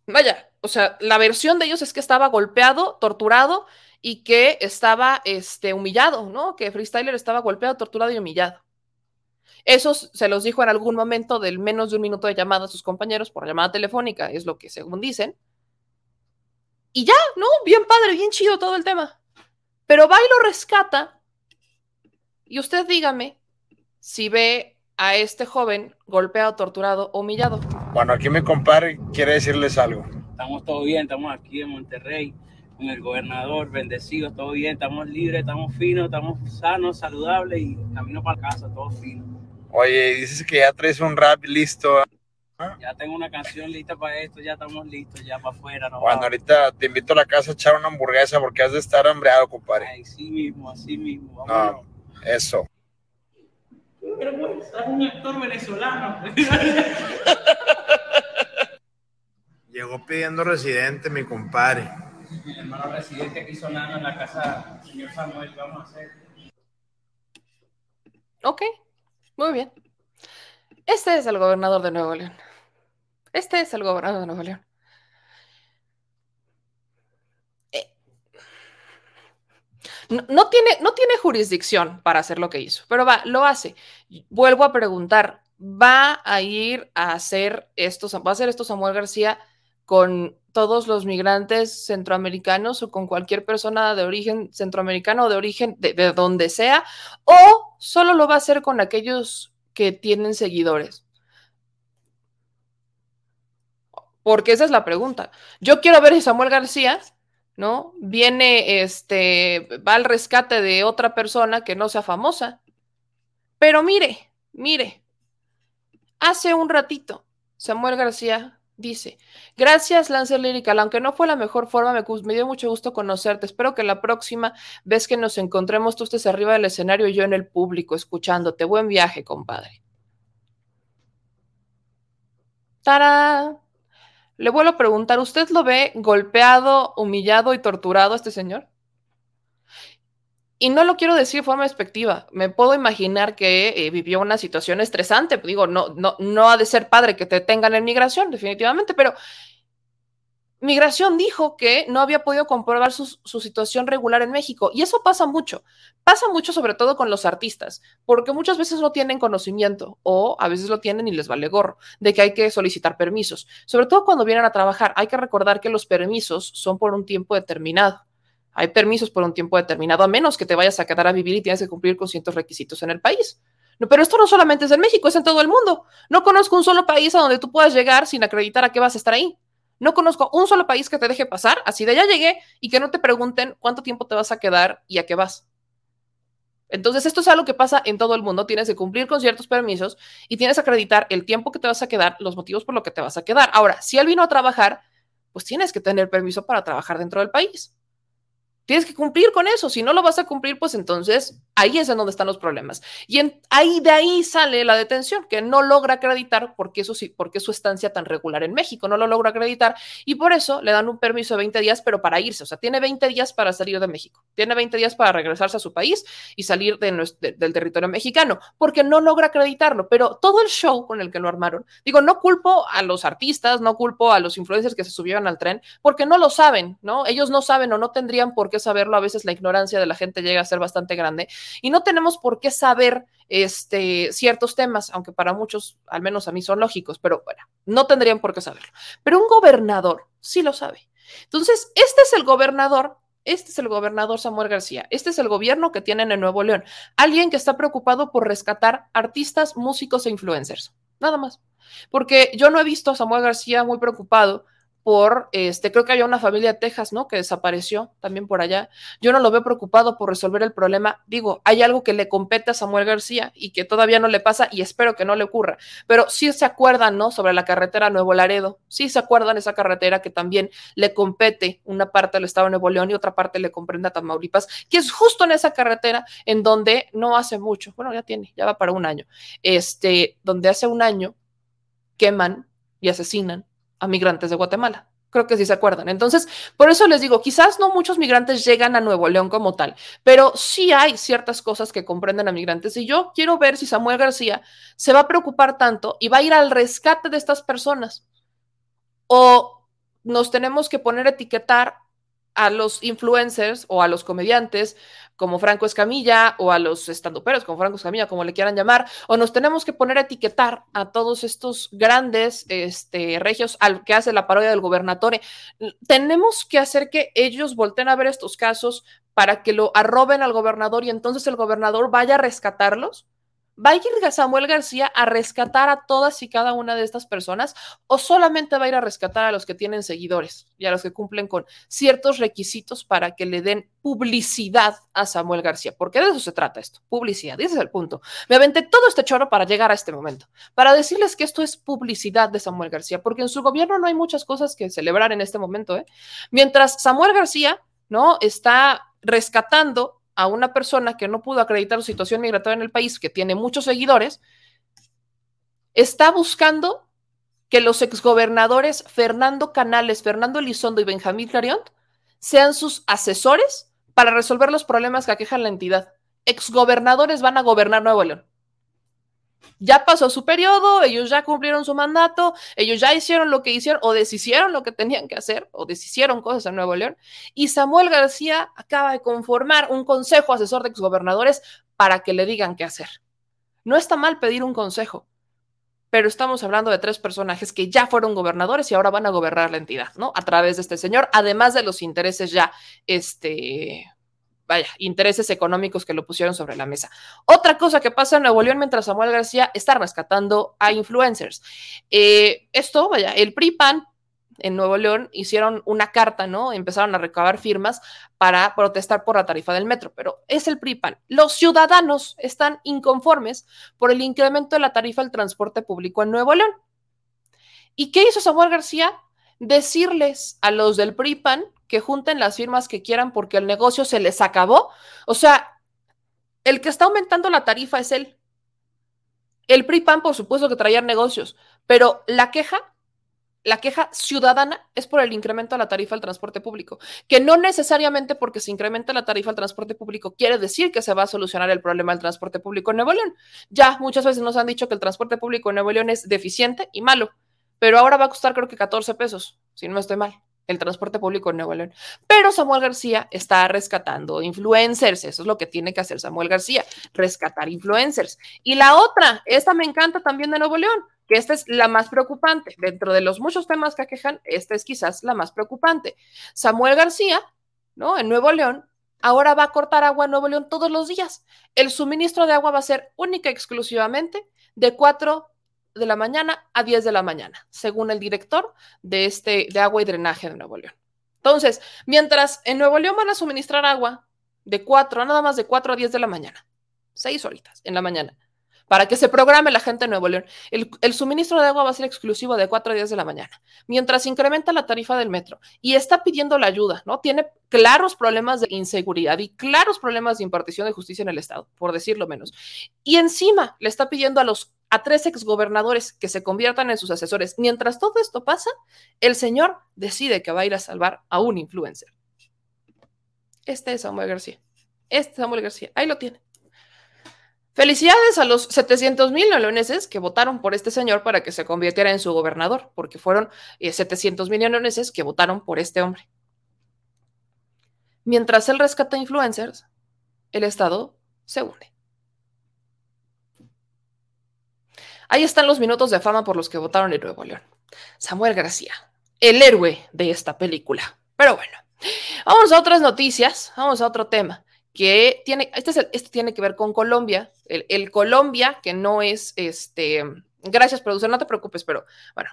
vaya, o sea, la versión de ellos es que estaba golpeado, torturado y que estaba este, humillado, ¿no? Que Freestyler estaba golpeado, torturado y humillado. Eso se los dijo en algún momento del menos de un minuto de llamada a sus compañeros por llamada telefónica, es lo que según dicen. Y ya, ¿no? Bien padre, bien chido todo el tema. Pero va y lo rescata. Y usted dígame si ve a este joven golpeado, torturado, humillado. Bueno, aquí mi compadre quiere decirles algo estamos todo bien, estamos aquí en Monterrey con el gobernador, bendecidos, todo bien, estamos libres, estamos finos, estamos sanos, saludables y camino para casa, todo fino. Oye, dices que ya traes un rap listo. Ya tengo una canción lista para esto, ya estamos listos, ya para afuera. No bueno, ahorita te invito a la casa a echar una hamburguesa porque has de estar hambreado, compadre. Así mismo, así mismo. No, eso. Pero pues, es un actor venezolano. Llegó pidiendo residente, mi compadre. Mi hermano residente aquí sonando en la casa del señor Samuel, vamos a hacer? Ok, muy bien. Este es el gobernador de Nuevo León. Este es el gobernador de Nuevo León. Eh, no, tiene, no tiene jurisdicción para hacer lo que hizo, pero va, lo hace. Vuelvo a preguntar, ¿va a ir a hacer esto, va a hacer esto Samuel García con todos los migrantes centroamericanos o con cualquier persona de origen centroamericano o de origen de, donde sea, o solo lo va a hacer con aquellos que tienen seguidores. Porque esa es la pregunta. Yo quiero ver si Samuel García, ¿no? Viene, este, va al rescate de otra persona que no sea famosa. Pero mire, mire, hace un ratito, Samuel García Dice, gracias Lancer Lyrical, aunque no fue la mejor forma, me, me, dio mucho gusto conocerte. Espero que la próxima vez que nos encontremos tú estés arriba del escenario y yo en el público escuchándote. Buen viaje, compadre. ¡Tara! Le vuelvo a preguntar, ¿usted lo ve golpeado, humillado y torturado a este señor? Y no lo quiero decir de forma despectiva. Me puedo imaginar que eh, vivió una situación estresante. Digo, no, no, no ha de ser padre que te tengan en migración, definitivamente, pero Migración dijo que no había podido comprobar su, su, situación regular en México. Y eso pasa mucho. Pasa mucho sobre todo con los artistas, porque muchas veces no tienen conocimiento o a veces lo tienen y les vale gorro de que hay que solicitar permisos. Sobre todo cuando vienen a trabajar, hay que recordar que los permisos son por un tiempo determinado. Hay permisos por un tiempo determinado, a menos que te vayas a quedar a vivir y tienes que cumplir con ciertos requisitos en el país. No, pero esto no solamente es en México, es en todo el mundo. No conozco un solo país a donde tú puedas llegar sin acreditar a qué vas a estar ahí. No conozco un solo país que te deje pasar, así de ya llegué, y que no te pregunten cuánto tiempo te vas a quedar y a qué vas. Entonces, esto es algo que pasa en todo el mundo. Tienes que cumplir con ciertos permisos y tienes que acreditar el tiempo que te vas a quedar, los motivos por los que te vas a quedar. Ahora, si él vino a trabajar, pues tienes que tener permiso para trabajar dentro del país. Tienes que cumplir con eso. Si no lo vas a cumplir, pues entonces Ahí es en donde están los problemas. Y ahí de ahí sale la detención, que no logra acreditar por qué, eso sí, por qué su estancia tan regular en México. No lo logra acreditar y por eso le dan un permiso de 20 días, pero para irse. O sea, tiene 20 días para salir de México. Tiene 20 días para regresarse a su país y salir de del territorio mexicano, porque no logra acreditarlo. Pero todo el show con el que lo armaron, digo, no culpo a los artistas, no culpo a los influencers que se subieron al tren, porque no lo saben, ¿no? Ellos no saben o no tendrían por qué saberlo. A veces la ignorancia de la gente llega a ser bastante grande y no tenemos por qué saber este, ciertos temas, aunque para muchos, al menos a mí, son lógicos, pero bueno, no tendrían por qué saberlo. Pero un gobernador sí lo sabe. Entonces, este es el gobernador este es el gobernador Samuel García. Este es el gobierno que tienen en Nuevo León. Alguien que está preocupado por rescatar artistas, músicos e influencers. Nada más. Porque yo no he visto a Samuel García muy preocupado por, este, creo que había una familia de Texas, ¿no? Que desapareció también por allá. Yo no lo veo preocupado por resolver el problema. Digo, hay algo que le compete a Samuel García y que todavía no le pasa y espero que no le ocurra. Pero sí se acuerdan, ¿no? Sobre la carretera Nuevo Laredo. Sí se acuerdan esa carretera que también le compete una parte al estado de Nuevo León y otra parte le comprende a Tamaulipas, que es justo en esa carretera en donde no hace mucho, bueno, ya tiene, ya va para un año, este, donde hace un año queman y asesinan a migrantes de Guatemala. Creo que sí se acuerdan. Entonces, por eso les digo, quizás no muchos migrantes llegan a Nuevo León como tal, pero sí hay ciertas cosas que comprenden a migrantes. Y yo quiero ver si Samuel García se va a preocupar tanto y va a ir al rescate de estas personas. O nos tenemos que poner a etiquetar a los influencers o a los comediantes como Franco Escamilla o a los estandoperos como Franco Escamilla, como le quieran llamar, o nos tenemos que poner a etiquetar a todos estos grandes este, regios al que hace la parodia del gobernador. Tenemos que hacer que ellos volteen a ver estos casos para que lo arroben al gobernador y entonces el gobernador vaya a rescatarlos ¿Va a ir Samuel García a rescatar a todas y cada una de estas personas o solamente va a ir a rescatar a los que tienen seguidores y a los que cumplen con ciertos requisitos para que le den publicidad a Samuel García? Porque de eso se trata esto, publicidad, ese es el punto. Me aventé todo este choro para llegar a este momento, para decirles que esto es publicidad de Samuel García, porque en su gobierno no hay muchas cosas que celebrar en este momento. ¿eh? Mientras Samuel García ¿no? está rescatando a una persona que no pudo acreditar su situación migratoria en el país, que tiene muchos seguidores, está buscando que los exgobernadores Fernando Canales, Fernando Elizondo y Benjamín Clarion sean sus asesores para resolver los problemas que aquejan la entidad. Exgobernadores van a gobernar Nuevo León ya pasó su periodo, ellos ya cumplieron su mandato, ellos ya hicieron lo que hicieron o deshicieron lo que tenían que hacer o deshicieron cosas en Nuevo León. Y Samuel García acaba de conformar un consejo asesor de exgobernadores para que le digan qué hacer. No está mal pedir un consejo, pero estamos hablando de tres personajes que ya fueron gobernadores y ahora van a gobernar la entidad, ¿no? A través de este señor, además de los intereses ya, este, vaya, intereses económicos que lo pusieron sobre la mesa. Otra cosa que pasa en Nuevo León mientras Samuel García está rescatando a influencers. Eh, esto, vaya, el PRIPAN en Nuevo León hicieron una carta, ¿no? Empezaron a recabar firmas para protestar por la tarifa del metro, pero es el PRIPAN. Los ciudadanos están inconformes por el incremento de la tarifa del transporte público en Nuevo León. ¿Y qué hizo Samuel García? Decirles a los del PRIPAN que junten las firmas que quieran porque el negocio se les acabó. O sea, el que está aumentando la tarifa es él. El PRI-PAN, por supuesto que traía negocios, pero la queja, la queja ciudadana es por el incremento de la tarifa del transporte público, que no necesariamente porque se incrementa la tarifa del transporte público quiere decir que se va a solucionar el problema del transporte público en Nuevo León. Ya muchas veces nos han dicho que el transporte público en Nuevo León es deficiente y malo, pero ahora va a costar creo que 14 pesos, si no estoy mal el transporte público en Nuevo León. Pero Samuel García está rescatando influencers. Eso es lo que tiene que hacer Samuel García, rescatar influencers. Y la otra, esta me encanta también de Nuevo León, que esta es la más preocupante. Dentro de los muchos temas que aquejan, esta es quizás la más preocupante. Samuel García, ¿no? En Nuevo León, ahora va a cortar agua en Nuevo León todos los días. El suministro de agua va a ser única y exclusivamente de cuatro de la mañana a 10 de la mañana, según el director de, este, de agua y drenaje de Nuevo León. Entonces, mientras en Nuevo León van a suministrar agua de 4, nada más de 4 a 10 de la mañana, 6 horitas en la mañana, para que se programe la gente de Nuevo León. El, suministro de agua va a ser exclusivo de 4 días de la mañana, mientras incrementa la tarifa del metro y está pidiendo la ayuda, ¿no? Tiene claros problemas de inseguridad y claros problemas de impartición de justicia en el Estado, por decirlo menos. Y encima le está pidiendo a los a tres exgobernadores que se conviertan en sus asesores. Mientras todo esto pasa, el señor decide que va a ir a salvar a un influencer. Este es Samuel García. Este es Samuel García. Ahí lo tiene. Felicidades a los 700 mil neoleoneses que votaron por este señor para que se convirtiera en su gobernador, porque fueron 700 eh, mil neoleoneses que votaron por este hombre. Mientras él rescata influencers, el Estado se hunde. Ahí están los minutos de fama por los que votaron en Nuevo León. Samuel García, el héroe de esta película. Pero bueno, vamos a otras noticias, vamos a otro tema que tiene, este, es este tiene que ver con Colombia, el, Colombia, que no es, este, gracias productor, no te preocupes, pero bueno,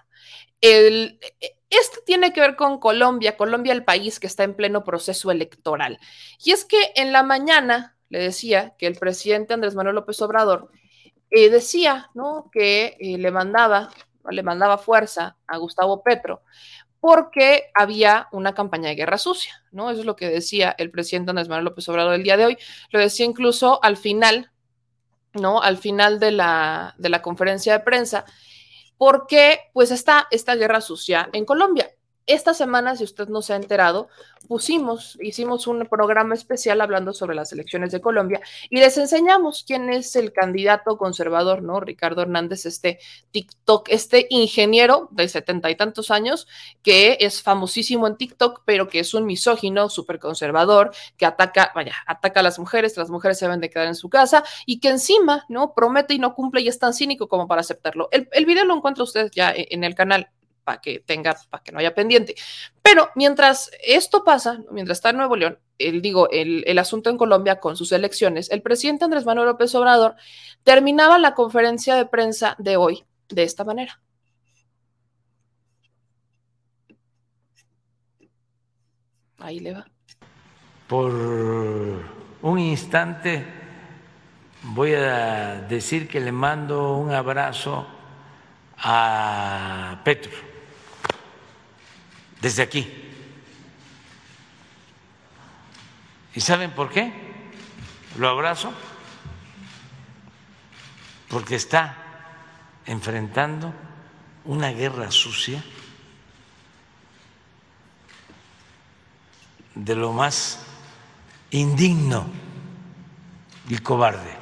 el, este tiene que ver con Colombia, Colombia el país que está en pleno proceso electoral. Y es que en la mañana le decía que el presidente Andrés Manuel López Obrador eh, decía, ¿no? Que eh, le mandaba, le mandaba fuerza a Gustavo Petro porque había una campaña de guerra sucia, ¿no? Eso es lo que decía el presidente Andrés Manuel López Obrador el día de hoy. Lo decía incluso al final, ¿no? Al final de la, de la conferencia de prensa, porque pues está esta guerra sucia en Colombia. Esta semana, si usted no se ha enterado, pusimos, hicimos un programa especial hablando sobre las elecciones de Colombia y les enseñamos quién es el candidato conservador, ¿no? Ricardo Hernández, este TikTok, este ingeniero de setenta y tantos años que es famosísimo en TikTok, pero que es un misógino, súper conservador, que ataca, vaya, ataca a las mujeres, las mujeres se deben de quedar en su casa y que encima, ¿no? Promete y no cumple y es tan cínico como para aceptarlo. El, video lo encuentra usted ya en el canal para que tenga, para que no haya pendiente. Pero mientras esto pasa, mientras está en Nuevo León, el, digo, el, el, asunto en Colombia con sus elecciones, el presidente Andrés Manuel López Obrador terminaba la conferencia de prensa de hoy de esta manera. Ahí le va. Por un instante voy a decir que le mando un abrazo a Petro desde aquí. ¿Y saben por qué? Lo abrazo porque está enfrentando una guerra sucia de lo más indigno y cobarde.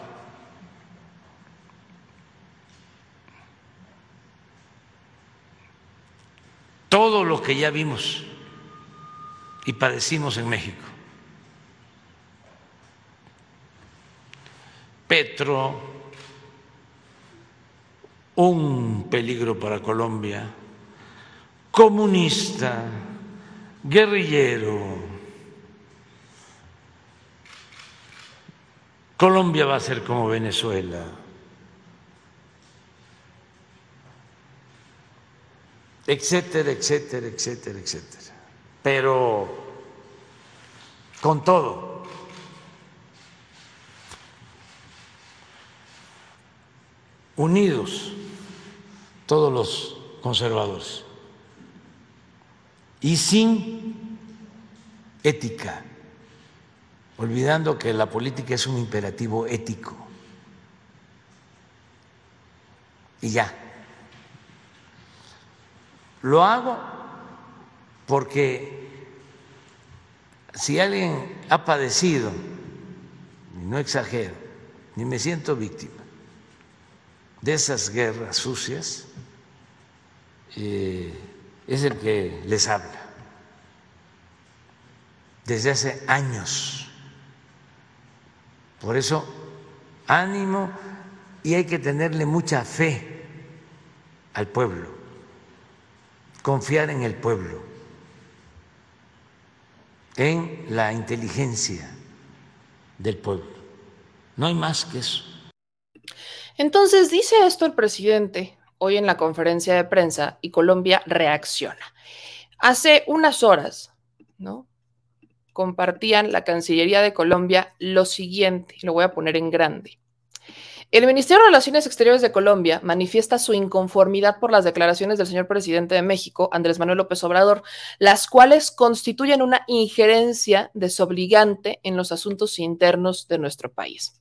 Todo lo que ya vimos y padecimos en México. Petro, un peligro para Colombia, comunista, guerrillero. Colombia va a ser como Venezuela. Etcétera, etcétera, etcétera, etcétera. Pero con todo, unidos todos los conservadores y sin ética, olvidando que la política es un imperativo ético. Y ya. Lo hago porque si alguien ha padecido, y no exagero, ni me siento víctima de esas guerras sucias, eh, es el que les habla desde hace años. Por eso, ánimo y hay que tenerle mucha fe al pueblo confiar en el pueblo, en la inteligencia del pueblo. No hay más que eso. Entonces dice esto el presidente hoy en la conferencia de prensa y Colombia reacciona. Hace unas horas, ¿no? Compartían la Cancillería de Colombia lo siguiente, lo voy a poner en grande. El Ministerio de Relaciones Exteriores de Colombia manifiesta su inconformidad por las declaraciones del señor presidente de México, Andrés Manuel López Obrador, las cuales constituyen una injerencia desobligante en los asuntos internos de nuestro país.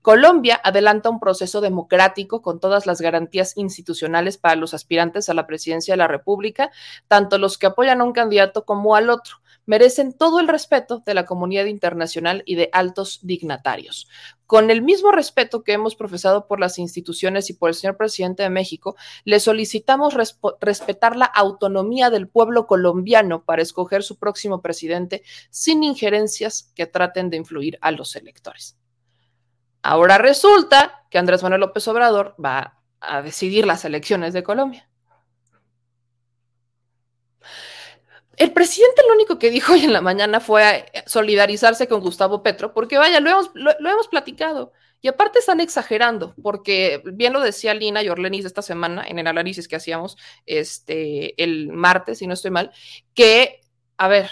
Colombia adelanta un proceso democrático con todas las garantías institucionales para los aspirantes a la presidencia de la República, tanto los que apoyan a un candidato como al otro merecen todo el respeto de la comunidad internacional y de altos dignatarios. Con el mismo respeto que hemos profesado por las instituciones y por el señor presidente de México, le solicitamos respetar la autonomía del pueblo colombiano para escoger su próximo presidente sin injerencias que traten de influir a los electores. Ahora resulta que Andrés Manuel López Obrador va a decidir las elecciones de Colombia. El presidente lo único que dijo hoy en la mañana fue solidarizarse con Gustavo Petro, porque vaya, lo hemos, lo, hemos platicado. Y aparte están exagerando, porque bien lo decía Lina y Orlenis esta semana en el análisis que hacíamos este, el martes, si no estoy mal, que, a ver,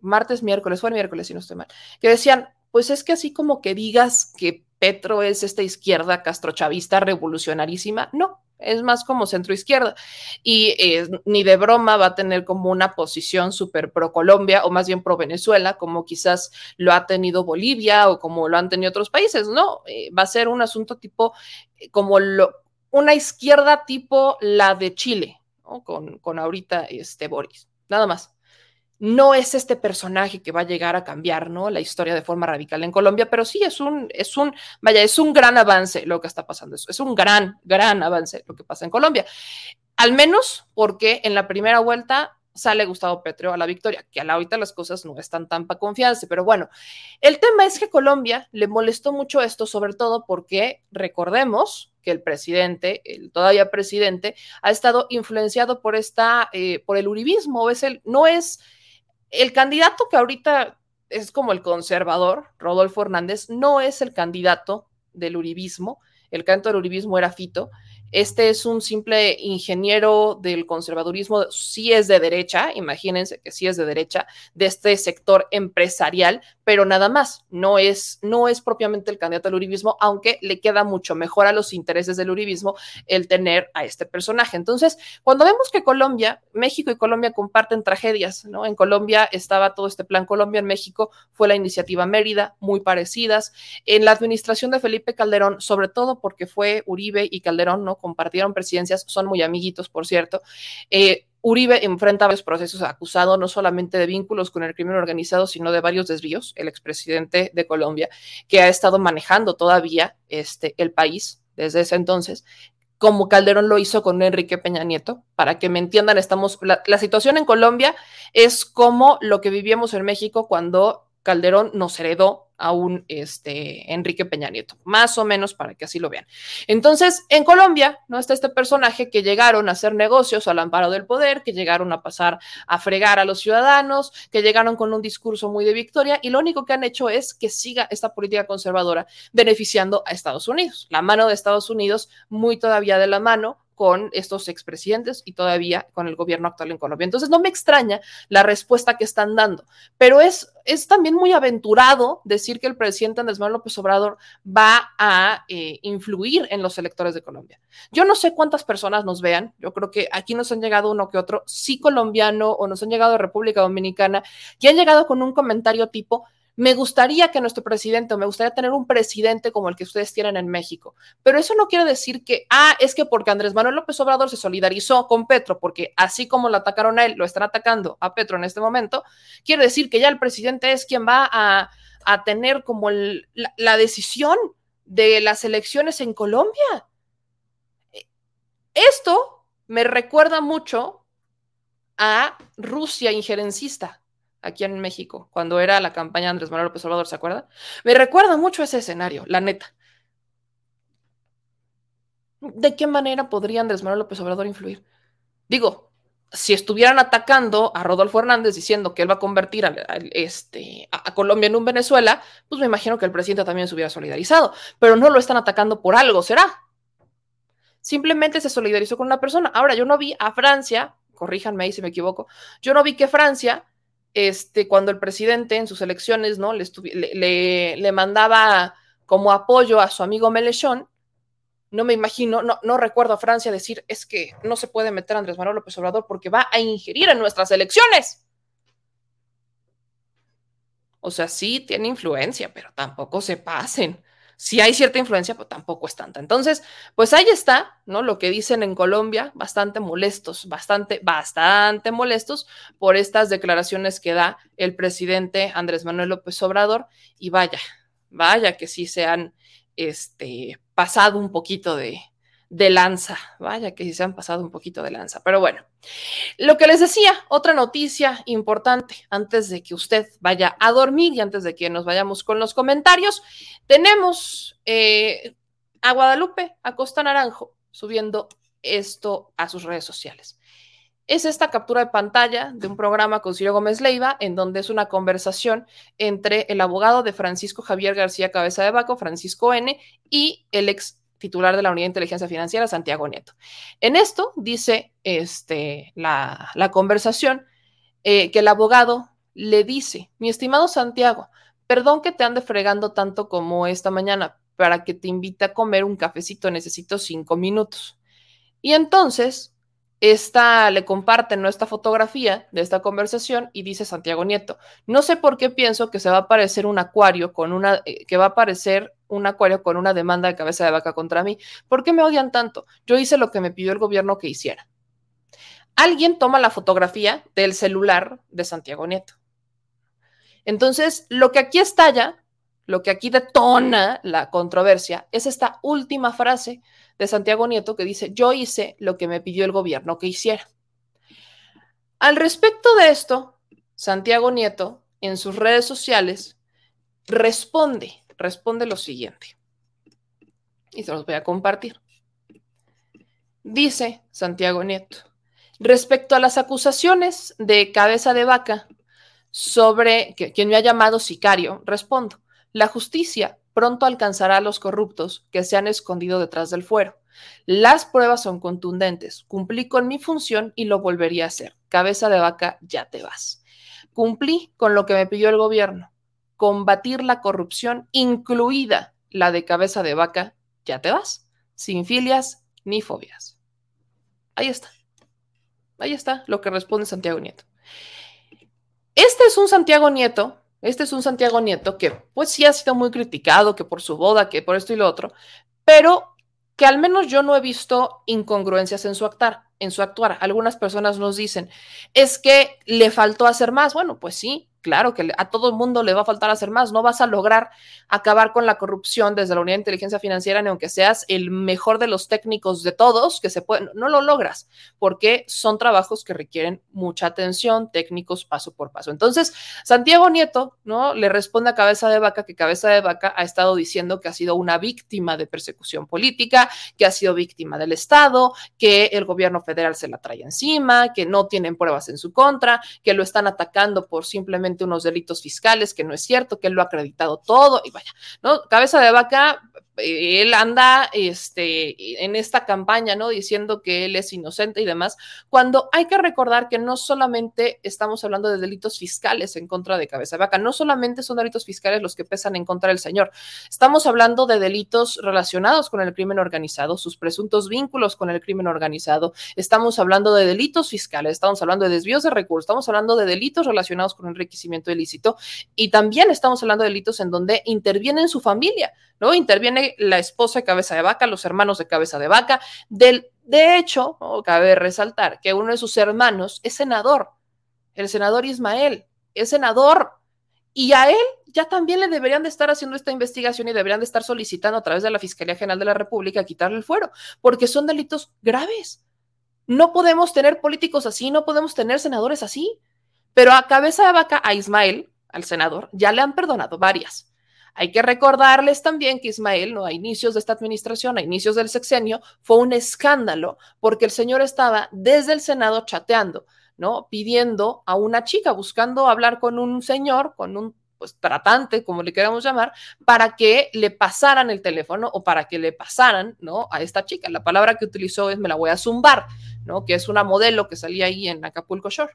martes, miércoles, fue el miércoles, si no estoy mal, que decían, pues es que así como que digas que Petro es esta izquierda castrochavista revolucionarísima, no, es más como centro izquierda y eh, ni de broma va a tener como una posición súper pro Colombia o más bien pro Venezuela, como quizás lo ha tenido Bolivia o como lo han tenido otros países, no, eh, va a ser un asunto tipo eh, como lo, una izquierda tipo la de Chile, con, con ahorita este Boris, nada más no es este personaje que va a llegar a cambiar, ¿no? La historia de forma radical en Colombia, pero sí es un, es un, vaya, es un gran avance lo que está pasando. Es un gran, gran avance lo que pasa en Colombia. Al menos porque en la primera vuelta sale Gustavo Petro a la victoria, que a la ahorita las cosas no están tan para confiarse, pero bueno, el tema es que Colombia le molestó mucho esto, sobre todo porque recordemos que el presidente, el todavía presidente, ha estado influenciado por esta, eh, por el uribismo, es el, no es el candidato que ahorita es como el conservador, Rodolfo Hernández, no es el candidato del uribismo. El candidato del uribismo era Fito, este es un simple ingeniero del conservadurismo, sí es de derecha, imagínense que sí es de derecha, de este sector empresarial, pero nada más, no es, no es propiamente el candidato al uribismo, aunque le queda mucho mejor a los intereses del uribismo el tener a este personaje. Entonces, cuando vemos que Colombia, México y Colombia comparten tragedias, ¿no? En Colombia estaba todo este plan Colombia, en México fue la iniciativa Mérida, muy parecidas. En la administración de Felipe Calderón, sobre todo porque fue Uribe y Calderón, ¿no? Compartieron presidencias, son muy amiguitos, por cierto. Eh, Uribe enfrenta varios procesos acusado no solamente de vínculos con el crimen organizado, sino de varios desvíos, el expresidente de Colombia, que ha estado manejando todavía este, el país desde ese entonces, como Calderón lo hizo con Enrique Peña Nieto. Para que me entiendan, estamos, la, la situación en Colombia es como lo que vivíamos en México cuando Calderón nos heredó a un este, Enrique Peña Nieto, más o menos para que así lo vean. Entonces, en Colombia, ¿no? Está este personaje que llegaron a hacer negocios al amparo del poder, que llegaron a pasar a fregar a los ciudadanos, que llegaron con un discurso muy de victoria y lo único que han hecho es que siga esta política conservadora beneficiando a Estados Unidos. La mano de Estados Unidos muy todavía de la mano con estos expresidentes y todavía con el gobierno actual en Colombia. Entonces, no me extraña la respuesta que están dando, pero es, es también muy aventurado decir que el presidente Andrés Manuel López Obrador va a eh, influir en los electores de Colombia. Yo no sé cuántas personas nos vean, yo creo que aquí nos han llegado uno que otro, sí colombiano o nos han llegado de República Dominicana, y han llegado con un comentario tipo, me gustaría que nuestro presidente, o me gustaría tener un presidente como el que ustedes tienen en México. Pero eso no quiere decir que, ah, es que porque Andrés Manuel López Obrador se solidarizó con Petro, porque así como lo atacaron a él, lo están atacando a Petro en este momento, quiere decir que ya el presidente es quien va a, tener como la, la decisión de las elecciones en Colombia. Esto me recuerda mucho a Rusia injerencista aquí en México, cuando era la campaña de Andrés Manuel López Obrador, ¿se acuerda? Me recuerda mucho ese escenario, la neta. ¿De qué manera podría Andrés Manuel López Obrador influir? Digo, si estuvieran atacando a Rodolfo Hernández diciendo que él va a convertir a, este, a, Colombia en un Venezuela, pues me imagino que el presidente también se hubiera solidarizado, pero no lo están atacando por algo, ¿será? Simplemente se solidarizó con una persona. Ahora, yo no vi a Francia, corríjanme ahí si me equivoco, yo no vi que Francia este, cuando el presidente en sus elecciones, ¿no? Le, mandaba como apoyo a su amigo Melechón, no me imagino, no, no recuerdo a Francia decir, es que no se puede meter a Andrés Manuel López Obrador porque va a ingerir en nuestras elecciones. O sea, sí tiene influencia, pero tampoco se pasen. Si hay cierta influencia, pero tampoco es tanta. Entonces, pues ahí está, ¿no? Lo que dicen en Colombia, bastante molestos, bastante, bastante molestos por estas declaraciones que da el presidente Andrés Manuel López Obrador. Y vaya, vaya que sí se han este, pasado un poquito de, de lanza. Vaya que sí se han pasado un poquito de lanza. Pero bueno, lo que les decía, otra noticia importante antes de que usted vaya a dormir y antes de que nos vayamos con los comentarios, tenemos eh, a Guadalupe a Costa Naranjo subiendo esto a sus redes sociales. Es esta captura de pantalla de un programa con Ciro Gómez Leiva, en donde es una conversación entre el abogado de Francisco Javier García Cabeza de Baco, Francisco N., y el ex titular de la Unidad de Inteligencia Financiera, Santiago Nieto. En esto dice este, la, conversación eh, que el abogado le dice, mi estimado Santiago, perdón que te ande fregando tanto como esta mañana, para que te invite a comer un cafecito necesito cinco minutos. Y entonces esta le comparten nuestra fotografía de esta conversación y dice Santiago Nieto, no sé por qué pienso que se va a aparecer un acuario con una, eh, que va a aparecer un acuario con una demanda de cabeza de vaca contra mí. ¿Por qué me odian tanto? Yo hice lo que me pidió el gobierno que hiciera. Alguien toma la fotografía del celular de Santiago Nieto. Entonces, lo que aquí estalla, lo que aquí detona la controversia es esta última frase de Santiago Nieto que dice, yo hice lo que me pidió el gobierno que hiciera. Al respecto de esto, Santiago Nieto en sus redes sociales responde, responde lo siguiente. Y se los voy a compartir. Dice Santiago Nieto, respecto a las acusaciones de cabeza de vaca sobre que, quien me ha llamado sicario, respondo, la justicia pronto alcanzará a los corruptos que se han escondido detrás del fuero. Las pruebas son contundentes. Cumplí con mi función y lo volvería a hacer. Cabeza de vaca, ya te vas. Cumplí con lo que me pidió el gobierno. Combatir la corrupción, incluida la de cabeza de vaca, ya te vas. Sin filias ni fobias. Ahí está. Ahí está lo que responde Santiago Nieto. Este es un Santiago Nieto este es un Santiago Nieto que pues sí ha sido muy criticado, que por su boda, que por esto y lo otro, pero que al menos yo no he visto incongruencias en su actuar, en su actuar. Algunas personas nos dicen, es que le faltó hacer más. Bueno, pues sí, Claro que a todo el mundo le va a faltar hacer más. No vas a lograr acabar con la corrupción desde la Unidad de Inteligencia Financiera, ni aunque seas el mejor de los técnicos de todos que se pueden, no lo logras, porque son trabajos que requieren mucha atención, técnicos paso por paso. Entonces, Santiago Nieto, ¿no? Le responde a Cabeza de Vaca que Cabeza de Vaca ha estado diciendo que ha sido una víctima de persecución política, que ha sido víctima del Estado, que el gobierno federal se la trae encima, que no tienen pruebas en su contra, que lo están atacando por simplemente unos delitos fiscales, que no es cierto, que él lo ha acreditado todo y vaya, ¿no? Cabeza de vaca él anda este, en esta campaña, ¿no? Diciendo que él es inocente y demás, cuando hay que recordar que no solamente estamos hablando de delitos fiscales en contra de Cabeza Vaca, no solamente son delitos fiscales los que pesan en contra del señor, estamos hablando de delitos relacionados con el crimen organizado, sus presuntos vínculos con el crimen organizado, estamos hablando de delitos fiscales, estamos hablando de desvíos de recursos, estamos hablando de delitos relacionados con enriquecimiento ilícito y también estamos hablando de delitos en donde interviene su familia, ¿no? Interviene la esposa de cabeza de vaca, los hermanos de cabeza de vaca. Del, de hecho, cabe resaltar que uno de sus hermanos es senador, el senador Ismael, es senador. Y a él ya también le deberían de estar haciendo esta investigación y deberían de estar solicitando a través de la Fiscalía General de la República quitarle el fuero, porque son delitos graves. No podemos tener políticos así, no podemos tener senadores así. Pero a cabeza de vaca, a Ismael, al senador, ya le han perdonado varias. Hay que recordarles también que Ismael, ¿no? a inicios de esta administración, a inicios del sexenio, fue un escándalo porque el señor estaba desde el Senado chateando, ¿no? Pidiendo a una chica, buscando hablar con un señor, con un pues tratante, como le queramos llamar, para que le pasaran el teléfono o para que le pasaran, ¿no? A esta chica. La palabra que utilizó es me la voy a zumbar, ¿no? Que es una modelo que salía ahí en Acapulco Shore.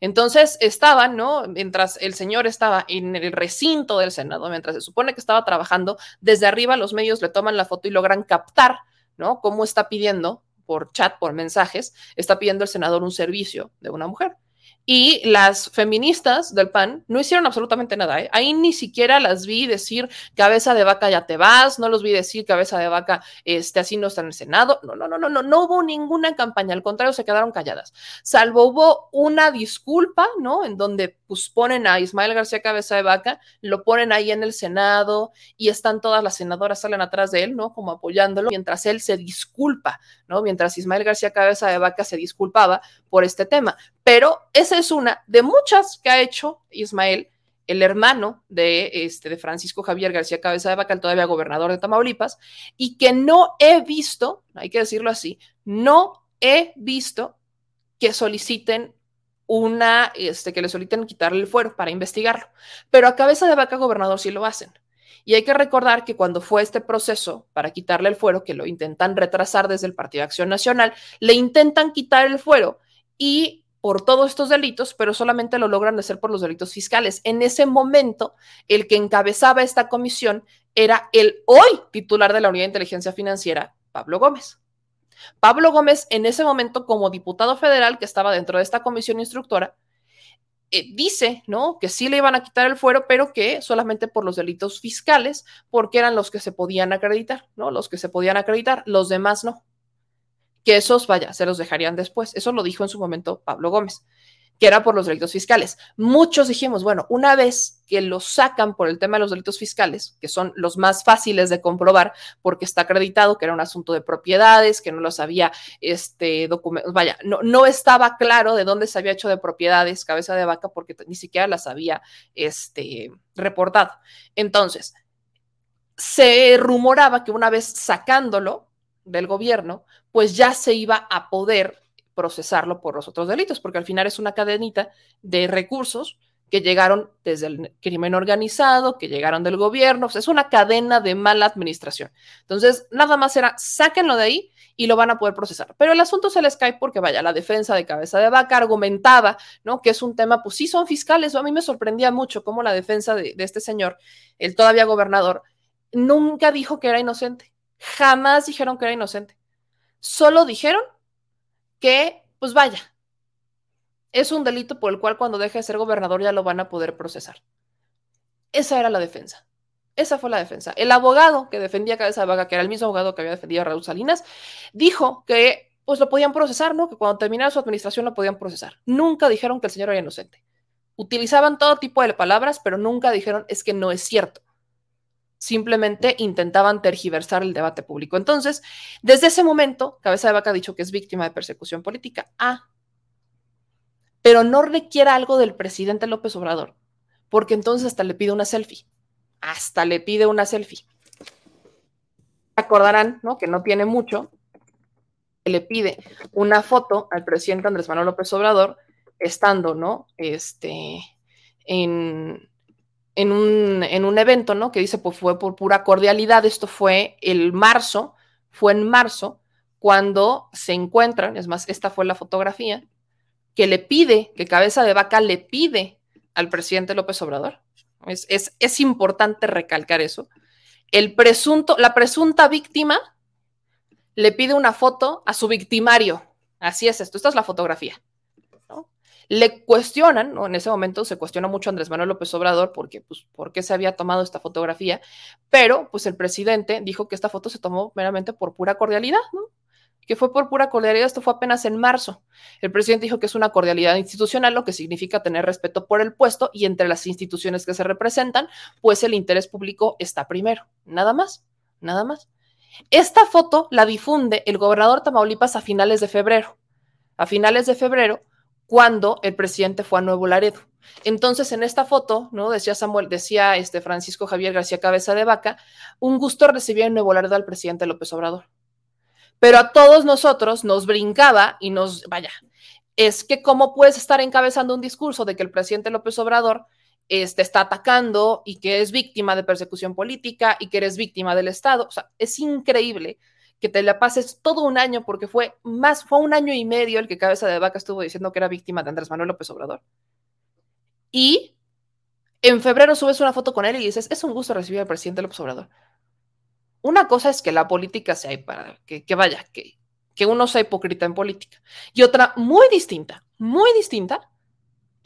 Entonces estaban, ¿no? Mientras el señor estaba en el recinto del Senado, mientras se supone que estaba trabajando, desde arriba los medios le toman la foto y logran captar, ¿no? Cómo está pidiendo por chat, por mensajes, está pidiendo el senador un servicio de una mujer. Y las feministas del PAN no hicieron absolutamente nada. ¿eh? Ahí ni siquiera las vi decir cabeza de vaca ya te vas, no los vi decir cabeza de vaca este, así no está en el Senado. No, no, no, no, no, no hubo ninguna campaña, al contrario, se quedaron calladas. Salvo hubo una disculpa, ¿no? En donde pues ponen a Ismael García cabeza de vaca, lo ponen ahí en el Senado y están todas las senadoras, salen atrás de él, ¿no? Como apoyándolo, mientras él se disculpa, Mientras Ismael García cabeza de vaca se disculpaba por este tema. Pero esa es una de muchas que ha hecho Ismael, el hermano de, este, de Francisco Javier García Cabeza de Vaca, todavía gobernador de Tamaulipas, y que no he visto, hay que decirlo así, no he visto que soliciten una, este, que le soliciten quitarle el fuero para investigarlo. Pero a cabeza de vaca gobernador sí lo hacen. Y hay que recordar que cuando fue este proceso para quitarle el fuero, que lo intentan retrasar desde el Partido de Acción Nacional, le intentan quitar el fuero y por todos estos delitos, pero solamente lo logran hacer por los delitos fiscales. En ese momento, el que encabezaba esta comisión era el hoy titular de la Unidad de Inteligencia Financiera, Pablo Gómez. Pablo Gómez, en ese momento, como diputado federal que estaba dentro de esta comisión instructora, eh, dice, ¿no? Que sí le iban a quitar el fuero, pero que solamente por los delitos fiscales, porque eran los que se podían acreditar, ¿no? Los que se podían acreditar, los demás no que esos, vaya, se los dejarían después. Eso lo dijo en su momento Pablo Gómez, que era por los delitos fiscales. Muchos dijimos, bueno, una vez que los sacan por el tema de los delitos fiscales, que son los más fáciles de comprobar, porque está acreditado que era un asunto de propiedades, que no los había, este, documento, vaya, no, no estaba claro de dónde se había hecho de propiedades cabeza de vaca, porque ni siquiera las había, este, reportado. Entonces, se rumoraba que una vez sacándolo, del gobierno, pues ya se iba a poder procesarlo por los otros delitos, porque al final es una cadenita de recursos que llegaron desde el crimen organizado, que llegaron del gobierno, es una cadena de mala administración. Entonces, nada más era, sáquenlo de ahí y lo van a poder procesar. Pero el asunto se les cae porque, vaya, la defensa de cabeza de vaca argumentaba, ¿no? Que es un tema, pues sí son fiscales, a mí me sorprendía mucho cómo la defensa de, de este señor, el todavía gobernador, nunca dijo que era inocente. Jamás dijeron que era inocente. Solo dijeron que, pues vaya, es un delito por el cual cuando deje de ser gobernador ya lo van a poder procesar. Esa era la defensa. Esa fue la defensa. El abogado que defendía a Cabeza de Vaga, que era el mismo abogado que había defendido a Raúl Salinas, dijo que pues lo podían procesar, ¿no? Que cuando terminara su administración lo podían procesar. Nunca dijeron que el señor era inocente. Utilizaban todo tipo de palabras, pero nunca dijeron es que no es cierto simplemente intentaban tergiversar el debate público. Entonces, desde ese momento, Cabeza de Vaca ha dicho que es víctima de persecución política. Ah, pero no requiera algo del presidente López Obrador, porque entonces hasta le pide una selfie. Hasta le pide una selfie. Acordarán, ¿no? Que no tiene mucho. Le pide una foto al presidente Andrés Manuel López Obrador, estando, ¿no? Este, en, en un, en un evento, ¿no? Que dice, pues fue por pura cordialidad, esto fue el marzo, fue en marzo, cuando se encuentran, es más, esta fue la fotografía, que le pide, que Cabeza de Vaca le pide al presidente López Obrador. Es, es, es importante recalcar eso. El presunto, la presunta víctima le pide una foto a su victimario. Así es esto, esta es la fotografía le cuestionan, en ese momento se cuestiona mucho a Andrés Manuel López Obrador porque, pues, por qué se había tomado esta fotografía, pero pues el presidente dijo que esta foto se tomó meramente por pura cordialidad, ¿no? que fue por pura cordialidad, esto fue apenas en marzo. El presidente dijo que es una cordialidad institucional, lo que significa tener respeto por el puesto y entre las instituciones que se representan, pues el interés público está primero. Nada más, nada más. Esta foto la difunde el gobernador Tamaulipas a finales de febrero. A finales de febrero, cuando el presidente fue a Nuevo Laredo. Entonces, en esta foto, ¿no? Decía Samuel, decía este Francisco Javier García Cabeza de Vaca, un gusto recibir en Nuevo Laredo al presidente López Obrador. Pero a todos nosotros nos brincaba y nos, vaya, es que cómo puedes estar encabezando un discurso de que el presidente López Obrador este, está atacando y que es víctima de persecución política y que eres víctima del Estado. O sea, es increíble que te la pases todo un año, porque fue más, fue un año y medio el que Cabeza de Vaca estuvo diciendo que era víctima de Andrés Manuel López Obrador. Y en febrero subes una foto con él y dices, es un gusto recibir al presidente López Obrador. Una cosa es que la política sea para que, que vaya, que, que uno sea hipócrita en política. Y otra muy distinta, muy distinta,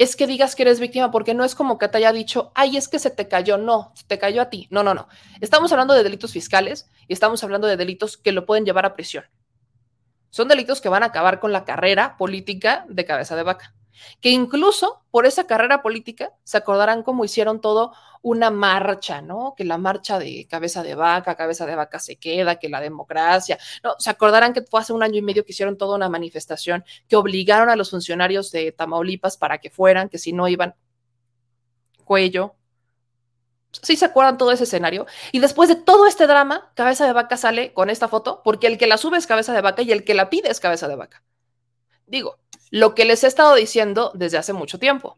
es que digas que eres víctima porque no es como que te haya dicho, ay, es que se te cayó, no, se te cayó a ti. No, no, no. Estamos hablando de delitos fiscales y estamos hablando de delitos que lo pueden llevar a prisión. Son delitos que van a acabar con la carrera política de cabeza de vaca que incluso por esa carrera política se acordarán cómo hicieron todo una marcha, ¿no? Que la marcha de cabeza de vaca, cabeza de vaca se queda, que la democracia, no, se acordarán que fue hace un año y medio que hicieron toda una manifestación que obligaron a los funcionarios de Tamaulipas para que fueran, que si no iban cuello. Sí se acuerdan todo ese escenario. Y después de todo este drama, cabeza de vaca sale con esta foto porque el que la sube es cabeza de vaca y el que la pide es cabeza de vaca. Digo, lo que les he estado diciendo desde hace mucho tiempo.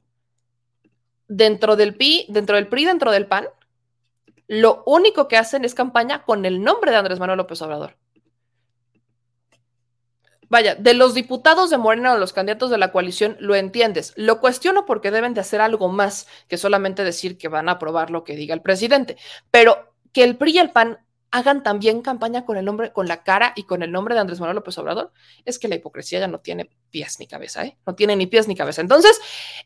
Dentro del PI, dentro del PRI, dentro del PAN, lo único que hacen es campaña con el nombre de Andrés Manuel López Obrador. Vaya, de los diputados de Morena o los candidatos de la coalición, lo entiendes. Lo cuestiono porque deben de hacer algo más que solamente decir que van a aprobar lo que diga el presidente. Pero que el PRI y el PAN hagan también campaña con el nombre, con la cara y con el nombre de Andrés Manuel López Obrador, es que la hipocresía ya no tiene pies ni cabeza, ¿eh? No tiene ni pies ni cabeza. Entonces,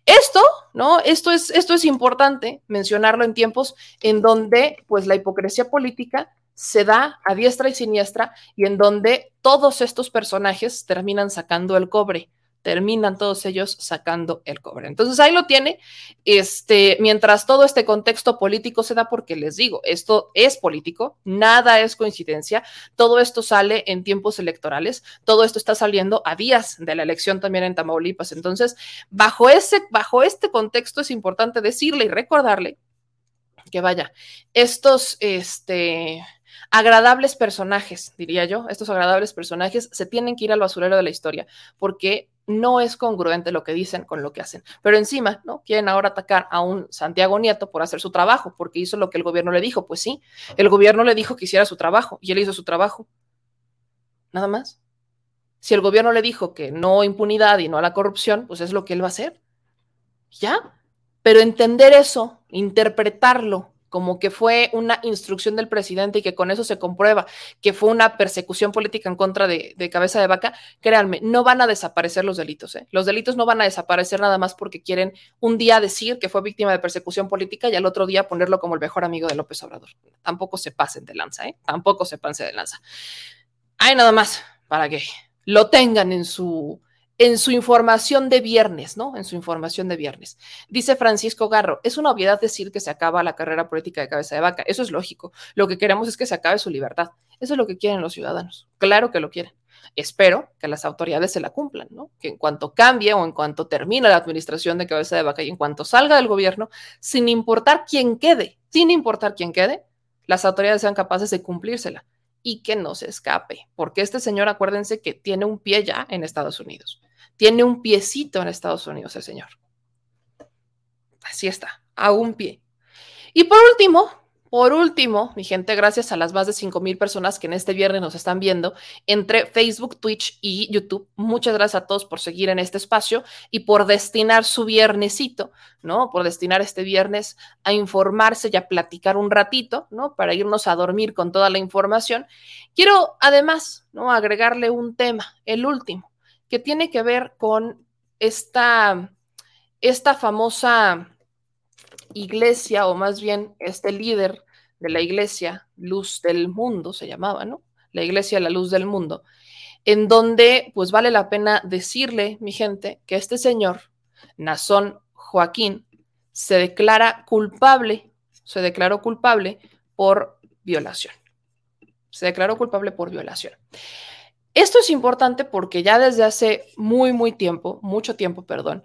esto, ¿no? Esto es, esto es importante mencionarlo en tiempos en donde, pues, la hipocresía política se da a diestra y siniestra y en donde todos estos personajes terminan sacando el cobre terminan todos ellos sacando el cobre. Entonces ahí lo tiene, este, mientras todo este contexto político se da, porque les digo, esto es político, nada es coincidencia, todo esto sale en tiempos electorales, todo esto está saliendo a días de la elección también en Tamaulipas. Entonces, bajo, ese, bajo este contexto es importante decirle y recordarle que vaya, estos, este, agradables personajes, diría yo, estos agradables personajes se tienen que ir al basurero de la historia, porque no es congruente lo que dicen con lo que hacen. Pero encima, ¿no? Quieren ahora atacar a un Santiago Nieto por hacer su trabajo, porque hizo lo que el gobierno le dijo. Pues sí, el gobierno le dijo que hiciera su trabajo y él hizo su trabajo. Nada más. Si el gobierno le dijo que no impunidad y no a la corrupción, pues es lo que él va a hacer. Ya. Pero entender eso, interpretarlo como que fue una instrucción del presidente y que con eso se comprueba que fue una persecución política en contra de, cabeza de vaca, créanme, no van a desaparecer los delitos. ¿eh? Los delitos no van a desaparecer nada más porque quieren un día decir que fue víctima de persecución política y al otro día ponerlo como el mejor amigo de López Obrador. Tampoco se pasen de lanza, ¿eh? Tampoco se pasen de lanza. Hay nada más para que lo tengan en su, en su información de viernes, ¿no? En su información de viernes. Dice Francisco Garro, es una obviedad decir que se acaba la carrera política de cabeza de vaca. Eso es lógico. Lo que queremos es que se acabe su libertad. Eso es lo que quieren los ciudadanos. Claro que lo quieren. Espero que las autoridades se la cumplan, ¿no? Que en cuanto cambie o en cuanto termine la administración de cabeza de vaca y en cuanto salga del gobierno, sin importar quién quede, sin importar quién quede, las autoridades sean capaces de cumplírsela y que no se escape, porque este señor, acuérdense que tiene un pie ya en Estados Unidos. Tiene un piecito en Estados Unidos el señor. Así está, a un pie. Y por último, por último, mi gente, gracias a las más de 5 mil personas que en este viernes nos están viendo entre Facebook, Twitch y YouTube. Muchas gracias a todos por seguir en este espacio y por destinar su viernesito, ¿no? Por destinar este viernes a informarse y a platicar un ratito, ¿no? Para irnos a dormir con toda la información. Quiero además, ¿no? Agregarle un tema, el último que tiene que ver con esta, esta famosa iglesia, o más bien este líder de la iglesia, Luz del Mundo, se llamaba, ¿no? La iglesia La Luz del Mundo, en donde pues vale la pena decirle, mi gente, que este señor, Nazón Joaquín, se declara culpable, se declaró culpable por violación. Se declaró culpable por violación. Esto es importante porque ya desde hace muy, muy tiempo, mucho tiempo, perdón,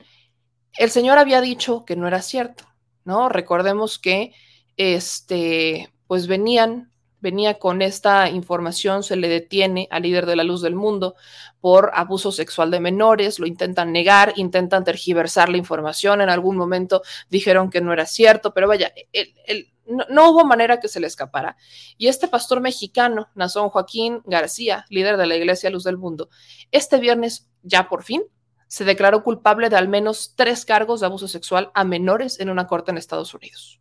el señor había dicho que no era cierto, ¿no? Recordemos que, este, pues venían, venía con esta información, se le detiene al líder de la luz del mundo por abuso sexual de menores, lo intentan negar, intentan tergiversar la información, en algún momento dijeron que no era cierto, pero vaya, el, no, hubo manera que se le escapara. Y este pastor mexicano, Nazón Joaquín García, líder de la Iglesia Luz del Mundo, este viernes ya por fin se declaró culpable de al menos tres cargos de abuso sexual a menores en una corte en Estados Unidos.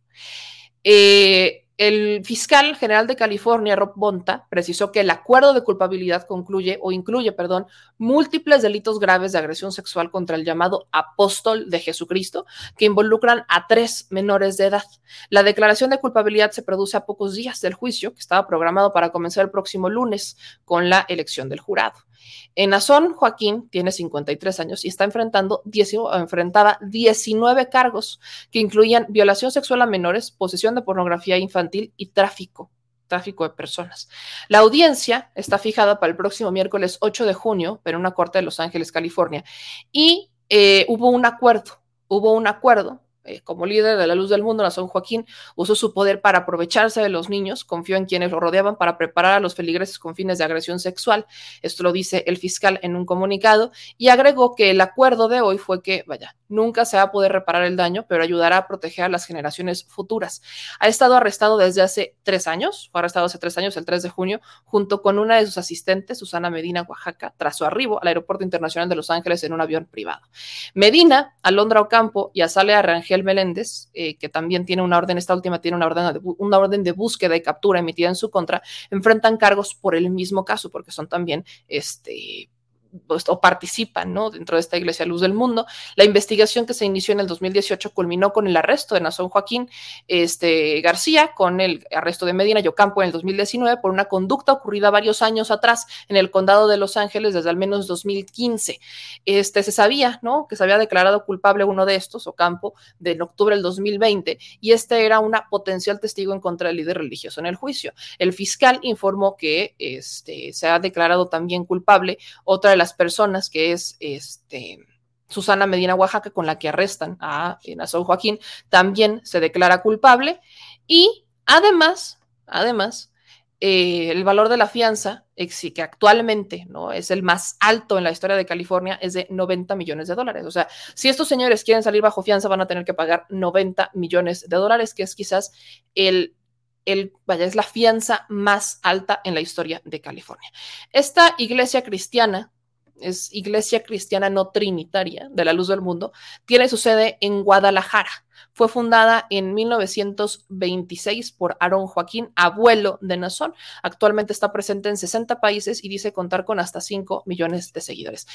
Eh, el fiscal general de California, Rob Bonta, precisó que el acuerdo de culpabilidad concluye o incluye, perdón, múltiples delitos graves de agresión sexual contra el llamado apóstol de Jesucristo, que involucran a tres menores de edad. La declaración de culpabilidad se produce a pocos días del juicio, que estaba programado para comenzar el próximo lunes con la elección del jurado. En Nazón, Joaquín tiene 53 años y está enfrentando enfrentaba 19 cargos que incluían violación sexual a menores, posesión de pornografía infantil y tráfico tráfico de personas. La audiencia está fijada para el próximo miércoles 8 de junio en una corte de Los Ángeles, California, y eh, hubo un acuerdo, hubo un acuerdo eh, como líder de la luz del mundo, Nazón Joaquín usó su poder para aprovecharse de los niños, confió en quienes lo rodeaban para preparar a los feligreses con fines de agresión sexual. Esto lo dice el fiscal en un comunicado y agregó que el acuerdo de hoy fue que, vaya, nunca se va a poder reparar el daño, pero ayudará a proteger a las generaciones futuras. Ha estado arrestado desde hace tres años, fue arrestado hace tres años, el 3 de junio, junto con una de sus asistentes, Susana Medina, Oaxaca, tras su arribo al Aeropuerto Internacional de Los Ángeles en un avión privado. Medina, Alondra Ocampo y Azalea Rangel Meléndez, eh, que también tiene una orden, esta última tiene una orden, de, una orden de búsqueda y captura emitida en su contra, enfrentan cargos por el mismo caso, porque son también este, pues, o participan ¿no? dentro de esta Iglesia Luz del Mundo. La investigación que se inició en el 2018 culminó con el arresto de Nazón Joaquín este, García, con el arresto de Medina Yocampo en el 2019 por una conducta ocurrida varios años atrás en el condado de Los Ángeles desde al menos 2015. Este, se sabía ¿no? que se había declarado culpable uno de estos, Ocampo, de en octubre del 2020, y este era una potencial testigo en contra del líder religioso en el juicio. El fiscal informó que este, se ha declarado también culpable otra de las las personas, que es este, Susana Medina Oaxaca, con la que arrestan a, a Joaquín, también se declara culpable. Y además, además, eh, el valor de la fianza, que actualmente ¿no? es el más alto en la historia de California, es de 90 millones de dólares. O sea, si estos señores quieren salir bajo fianza, van a tener que pagar 90 millones de dólares, que es quizás el el, vaya, es la fianza más alta en la historia de California. Esta iglesia cristiana es Iglesia Cristiana No Trinitaria de la Luz del Mundo, tiene su sede en Guadalajara. Fue fundada en 1926 por Aarón Joaquín, abuelo de Nazón. Actualmente está presente en 60 países y dice contar con hasta 5 millones de seguidores.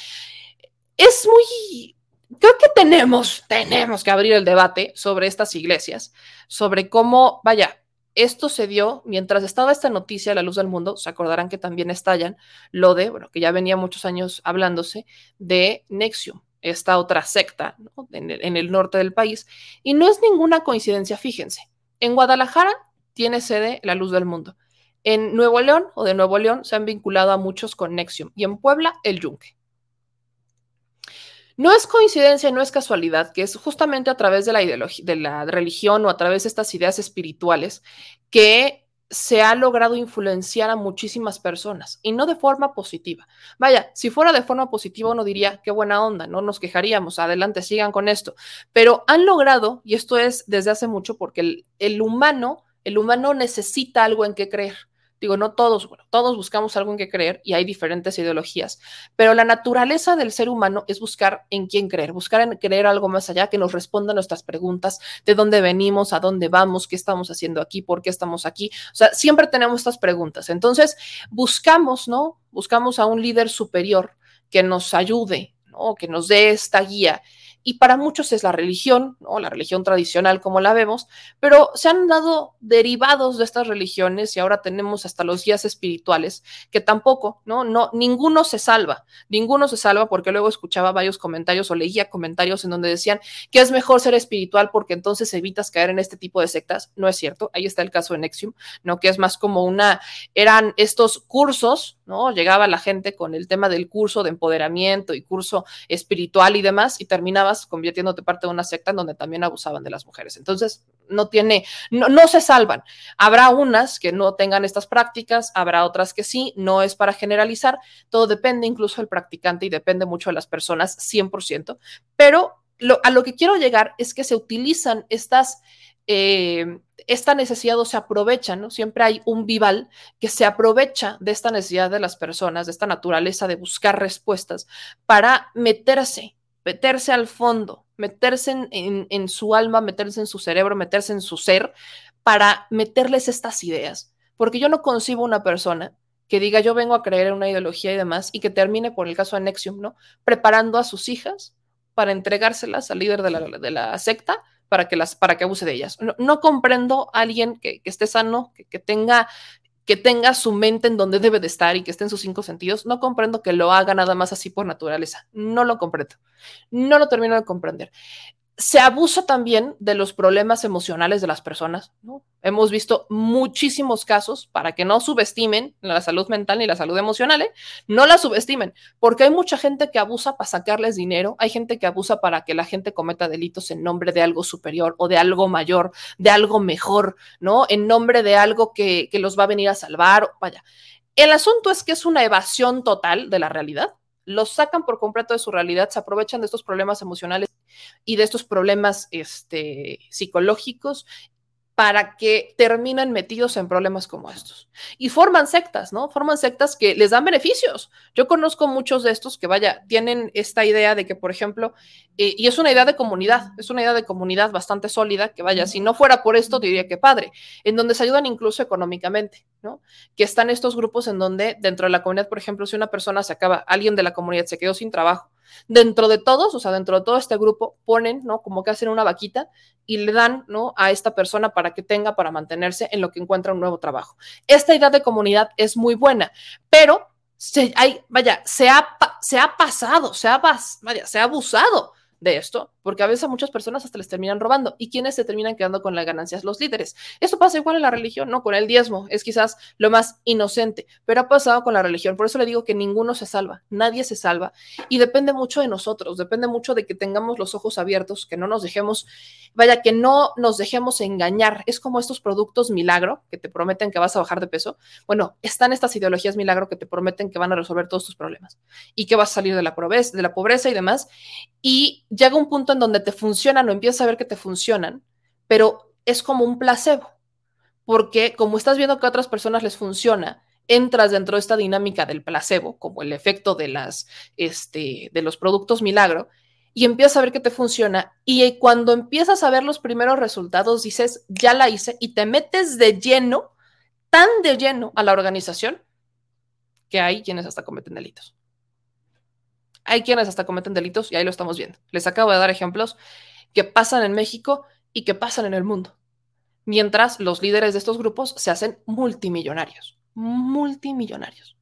Es muy creo que tenemos, tenemos que abrir el debate sobre estas iglesias, sobre cómo, vaya, esto se dio mientras estaba esta noticia a la luz del mundo, se acordarán que también estallan lo de, bueno, que ya venía muchos años hablándose de Nexium, esta otra secta en, el, en el norte del país. Y no es ninguna coincidencia, fíjense. En Guadalajara tiene sede la luz del mundo. En Nuevo León o de Nuevo León se han vinculado a muchos con Nexium y en Puebla el Yunque. No es coincidencia, no es casualidad que es justamente a través de la de la religión o a través de estas ideas espirituales que se ha logrado influenciar a muchísimas personas y no de forma positiva. Vaya, si fuera de forma positiva uno diría, qué buena onda, no nos quejaríamos, adelante, sigan con esto, pero han logrado, y esto es desde hace mucho, porque el, el humano, el humano necesita algo en qué creer. Digo, no todos, bueno, todos buscamos algo en que creer y hay diferentes ideologías, pero la naturaleza del ser humano es buscar en quién creer, buscar en creer algo más allá que nos responda a nuestras preguntas, de dónde venimos, a dónde vamos, qué estamos haciendo aquí, por qué estamos aquí. O sea, siempre tenemos estas preguntas. Entonces, buscamos, ¿no? Buscamos a un líder superior que nos ayude, ¿no? Que nos dé esta guía y para muchos es la religión, ¿no? la religión tradicional como la vemos, pero se han dado derivados de estas religiones y ahora tenemos hasta los guías espirituales que tampoco, ¿no? No, ninguno se salva, ninguno se salva porque luego escuchaba varios comentarios o leía comentarios en donde decían que es mejor ser espiritual porque entonces evitas caer en este tipo de sectas. No es cierto, ahí está el caso de Nexium, ¿no? Que es más como una, eran estos cursos, ¿no? Llegaba la gente con el tema del curso de empoderamiento y curso espiritual y demás y terminabas convirtiéndote parte de una secta en donde también abusaban de las mujeres. Entonces, no tiene, no, no se salvan. Habrá unas que no tengan estas prácticas, habrá otras que sí, no es para generalizar, todo depende incluso del practicante y depende mucho de las personas, 100%, pero a lo que quiero llegar es que se utilizan estas eh, esta necesidad o se aprovecha, ¿no? Siempre hay un vival que se aprovecha de esta necesidad de las personas, de esta naturaleza de buscar respuestas para meterse, meterse al fondo, meterse en, en su alma, meterse en su cerebro, meterse en su ser, para meterles estas ideas. Porque yo no concibo una persona que diga yo vengo a creer en una ideología y demás y que termine, por el caso de Nexium, ¿no? Preparando a sus hijas para entregárselas al líder de la, de la secta para que, las, para que abuse de ellas. No, comprendo a alguien que, esté sano, que, tenga, que tenga su mente en donde debe de estar y que esté en sus cinco sentidos. No comprendo que lo haga nada más así por naturaleza. No lo comprendo. No lo termino de comprender se abusa también de los problemas emocionales de las personas. Hemos visto muchísimos casos para que no subestimen la salud mental ni la salud emocional, ¿eh? no la subestimen, porque hay mucha gente que abusa para sacarles dinero, hay gente que abusa para que la gente cometa delitos en nombre de algo superior o de algo mayor, de algo mejor, ¿no? En nombre de algo que, que los va a venir a salvar. Vaya, el asunto es que es una evasión total de la realidad los sacan por completo de su realidad, se aprovechan de estos problemas emocionales y de estos problemas este, psicológicos para que terminan metidos en problemas como estos. Y forman sectas, ¿no? Forman sectas que les dan beneficios. Yo conozco muchos de estos que, vaya, tienen esta idea de que, por ejemplo, eh, y es una idea de comunidad, es una idea de comunidad bastante sólida, que vaya, si no fuera por esto, diría que padre, en donde se ayudan incluso económicamente, ¿no? Que están estos grupos en donde dentro de la comunidad, por ejemplo, si una persona se acaba, alguien de la comunidad se quedó sin trabajo, Dentro de todos, o sea, dentro de todo este grupo, ponen, ¿no? Como que hacen una vaquita y le dan, ¿no? A esta persona para que tenga para mantenerse en lo que encuentra un nuevo trabajo. Esta idea de comunidad es muy buena, pero se, hay, vaya, se ha, se ha pasado, se ha, vaya, se ha abusado de esto, porque a veces a muchas personas hasta les terminan robando. ¿Y quiénes se terminan quedando con las ganancias? Los líderes. Esto pasa igual en la religión, ¿no? Con el diezmo. Es quizás lo más inocente, pero ha pasado con la religión. Por eso le digo que ninguno se salva, nadie se salva. Y depende mucho de nosotros, depende mucho de que tengamos los ojos abiertos, que no nos dejemos, vaya, que no nos dejemos engañar. Es como estos productos milagro que te prometen que vas a bajar de peso. Bueno, están estas ideologías milagro que te prometen que van a resolver todos tus problemas y que vas a salir de la pobreza, de la pobreza y demás. Y llega un punto en donde te funcionan o empiezas a ver que te funcionan, pero es como un placebo, porque como estás viendo que a otras personas les funciona, entras dentro de esta dinámica del placebo, como el efecto de, las, este, de los productos milagro, y empiezas a ver que te funciona. Y cuando empiezas a ver los primeros resultados, dices, ya la hice, y te metes de lleno, tan de lleno a la organización, que hay quienes hasta cometen delitos. Hay quienes hasta cometen delitos y ahí lo estamos viendo. Les acabo de dar ejemplos que pasan en México y que pasan en el mundo. Mientras los líderes de estos grupos se hacen multimillonarios. Multimillonarios.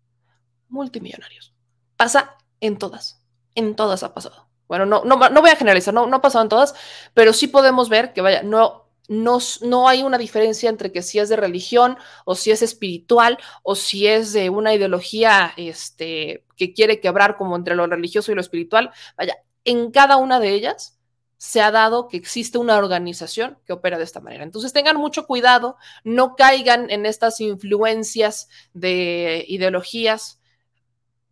Multimillonarios. Pasa en todas. En todas ha pasado. Bueno, no, no, no voy a generalizar, no, no ha pasado en todas, pero sí podemos ver que, vaya, no, no, hay una diferencia entre que si es de religión o si es espiritual o si es de una ideología este, que quiere quebrar como entre lo religioso y lo espiritual. Vaya, en cada una de ellas se ha dado que existe una organización que opera de esta manera. Entonces tengan mucho cuidado, no caigan en estas influencias de ideologías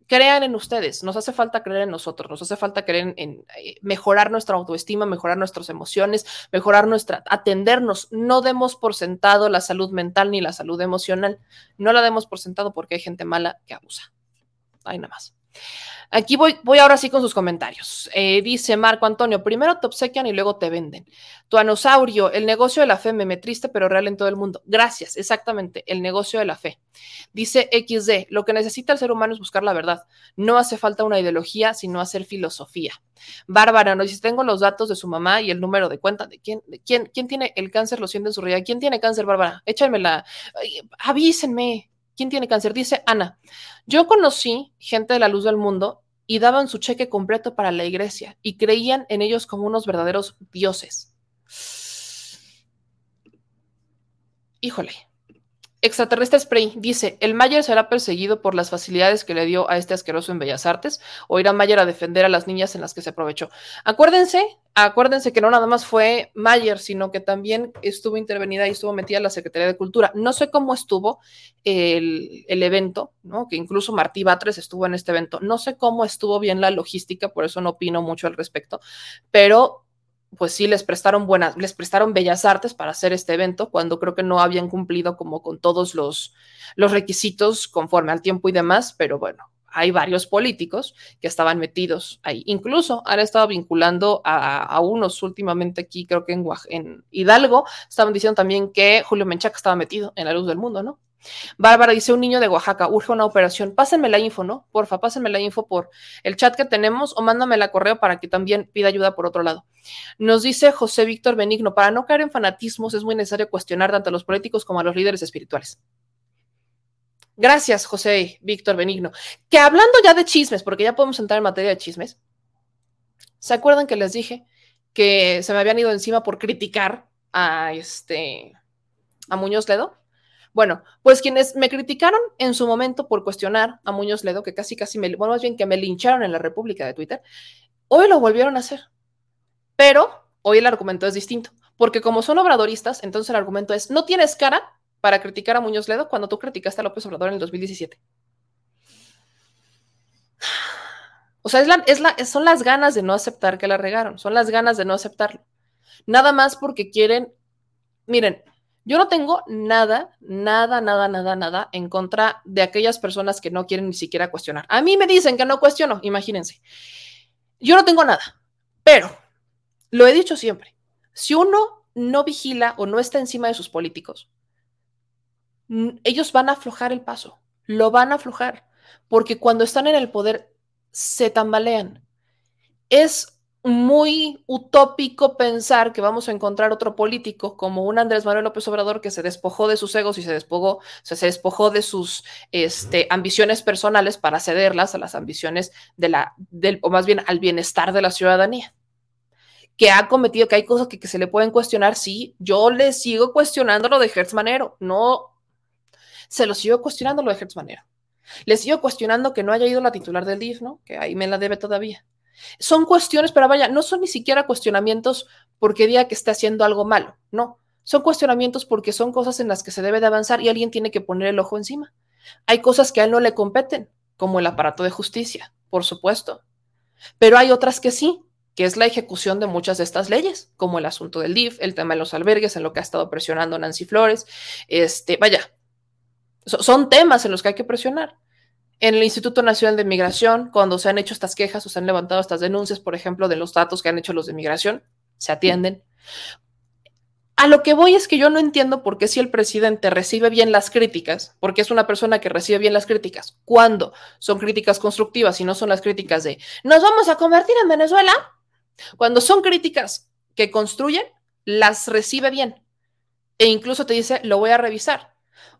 crean en ustedes, nos hace falta creer en nosotros, nos hace falta creer en, eh, mejorar nuestra autoestima, mejorar nuestras emociones, mejorar nuestra, atendernos, no demos por sentado la salud mental ni la salud emocional, no la demos por sentado porque hay gente mala que abusa. Ahí nada más. Aquí voy, voy ahora sí con sus comentarios. Eh, dice Marco Antonio, primero te obsequian y luego te venden. Tu anosaurio, el negocio de la fe, meme triste pero real en todo el mundo. Gracias, exactamente, el negocio de la fe. Dice XD, lo que necesita el ser humano es buscar la verdad. No hace falta una ideología, sino hacer filosofía. Bárbara nos dice, tengo los datos de su mamá y el número de cuenta. ¿De quién, de quién, quién tiene el cáncer? Lo siente en su realidad. ¿Quién tiene cáncer, Bárbara? Échamela. Avísenme. ¿Quién tiene cáncer? Dice Ana, yo conocí gente de la luz del mundo y daban su cheque completo para la iglesia y creían en ellos como unos verdaderos dioses. Híjole, Extraterrestre Spray dice, el Mayer será perseguido por las facilidades que le dio a este asqueroso en Bellas Artes o irá Mayer a defender a las niñas en las que se aprovechó. Acuérdense, acuérdense que no nada más fue Mayer, sino que también estuvo intervenida y estuvo metida la Secretaría de Cultura. No sé cómo estuvo el, evento, ¿no? que incluso Martí Batres estuvo en este evento. No sé cómo estuvo bien la logística, por eso no opino mucho al respecto, pero pues sí les prestaron buenas, les prestaron bellas artes para hacer este evento, cuando creo que no habían cumplido como con todos los requisitos conforme al tiempo y demás, pero bueno, hay varios políticos que estaban metidos ahí. Incluso han estado vinculando a, unos últimamente aquí, creo que en, en, Hidalgo, estaban diciendo también que Julio Menchaca estaba metido en la luz del mundo, ¿no? Bárbara dice, un niño de Oaxaca, urge una operación. Pásenme la info, ¿no? Porfa, pásenme la info por el chat que tenemos o mándame la correo para que también pida ayuda por otro lado. Nos dice José Víctor Benigno, para no caer en fanatismos es muy necesario cuestionar tanto a los políticos como a los líderes espirituales. Gracias, José Víctor Benigno. Que hablando ya de chismes, porque ya podemos entrar en materia de chismes, ¿se acuerdan que les dije que se me habían ido encima por criticar a este a Muñoz Ledo? Bueno, pues quienes me criticaron en su momento por cuestionar a Muñoz Ledo, que casi casi me, bueno, más bien que me lincharon en la República de Twitter, hoy lo volvieron a hacer. Pero hoy el argumento es distinto, porque como son obradoristas, entonces el argumento es, no tienes cara para criticar a Muñoz Ledo cuando tú criticaste a López Obrador en el 2017. O sea, es la, son las ganas de no aceptar que la regaron, son las ganas de no aceptarlo. Nada más porque quieren, miren, yo no tengo nada, nada, nada, nada, nada en contra de aquellas personas que no quieren ni siquiera cuestionar. A mí me dicen que no cuestiono, imagínense. Yo no tengo nada, pero lo he dicho siempre, si uno no vigila o no está encima de sus políticos, ellos van a aflojar el paso, lo van a aflojar, porque cuando están en el poder se tambalean. Es muy utópico pensar que vamos a encontrar otro político como un Andrés Manuel López Obrador que se despojó de sus egos y se despojó, se, se despojó de sus este, ambiciones personales para cederlas a las ambiciones de la, del, o más bien al bienestar de la ciudadanía. Que ha cometido, que hay cosas que, que se le pueden cuestionar, sí, yo le sigo cuestionando lo de Hertz Manero, no, se lo sigo cuestionando lo de Hertz Manero. Le sigo cuestionando que no haya ido la titular del DIF, ¿no? Que ahí me la debe todavía son cuestiones, pero vaya, no son ni siquiera cuestionamientos porque diga que está haciendo algo malo, no. Son cuestionamientos porque son cosas en las que se debe de avanzar y alguien tiene que poner el ojo encima. Hay cosas que a él no le competen, como el aparato de justicia, por supuesto. Pero hay otras que sí, que es la ejecución de muchas de estas leyes, como el asunto del DIF, el tema de los albergues, en lo que ha estado presionando Nancy Flores. Este, vaya, son temas en los que hay que presionar en el Instituto Nacional de Migración, cuando se han hecho estas quejas o se han levantado estas denuncias, por ejemplo, de los datos que han hecho los de migración, se atienden. A lo que voy es que yo no entiendo por qué si el presidente recibe bien las críticas, porque es una persona que recibe bien las críticas, cuando son críticas constructivas y no son las críticas de nos vamos a convertir en Venezuela, cuando son críticas que construyen, las recibe bien e incluso te dice lo voy a revisar.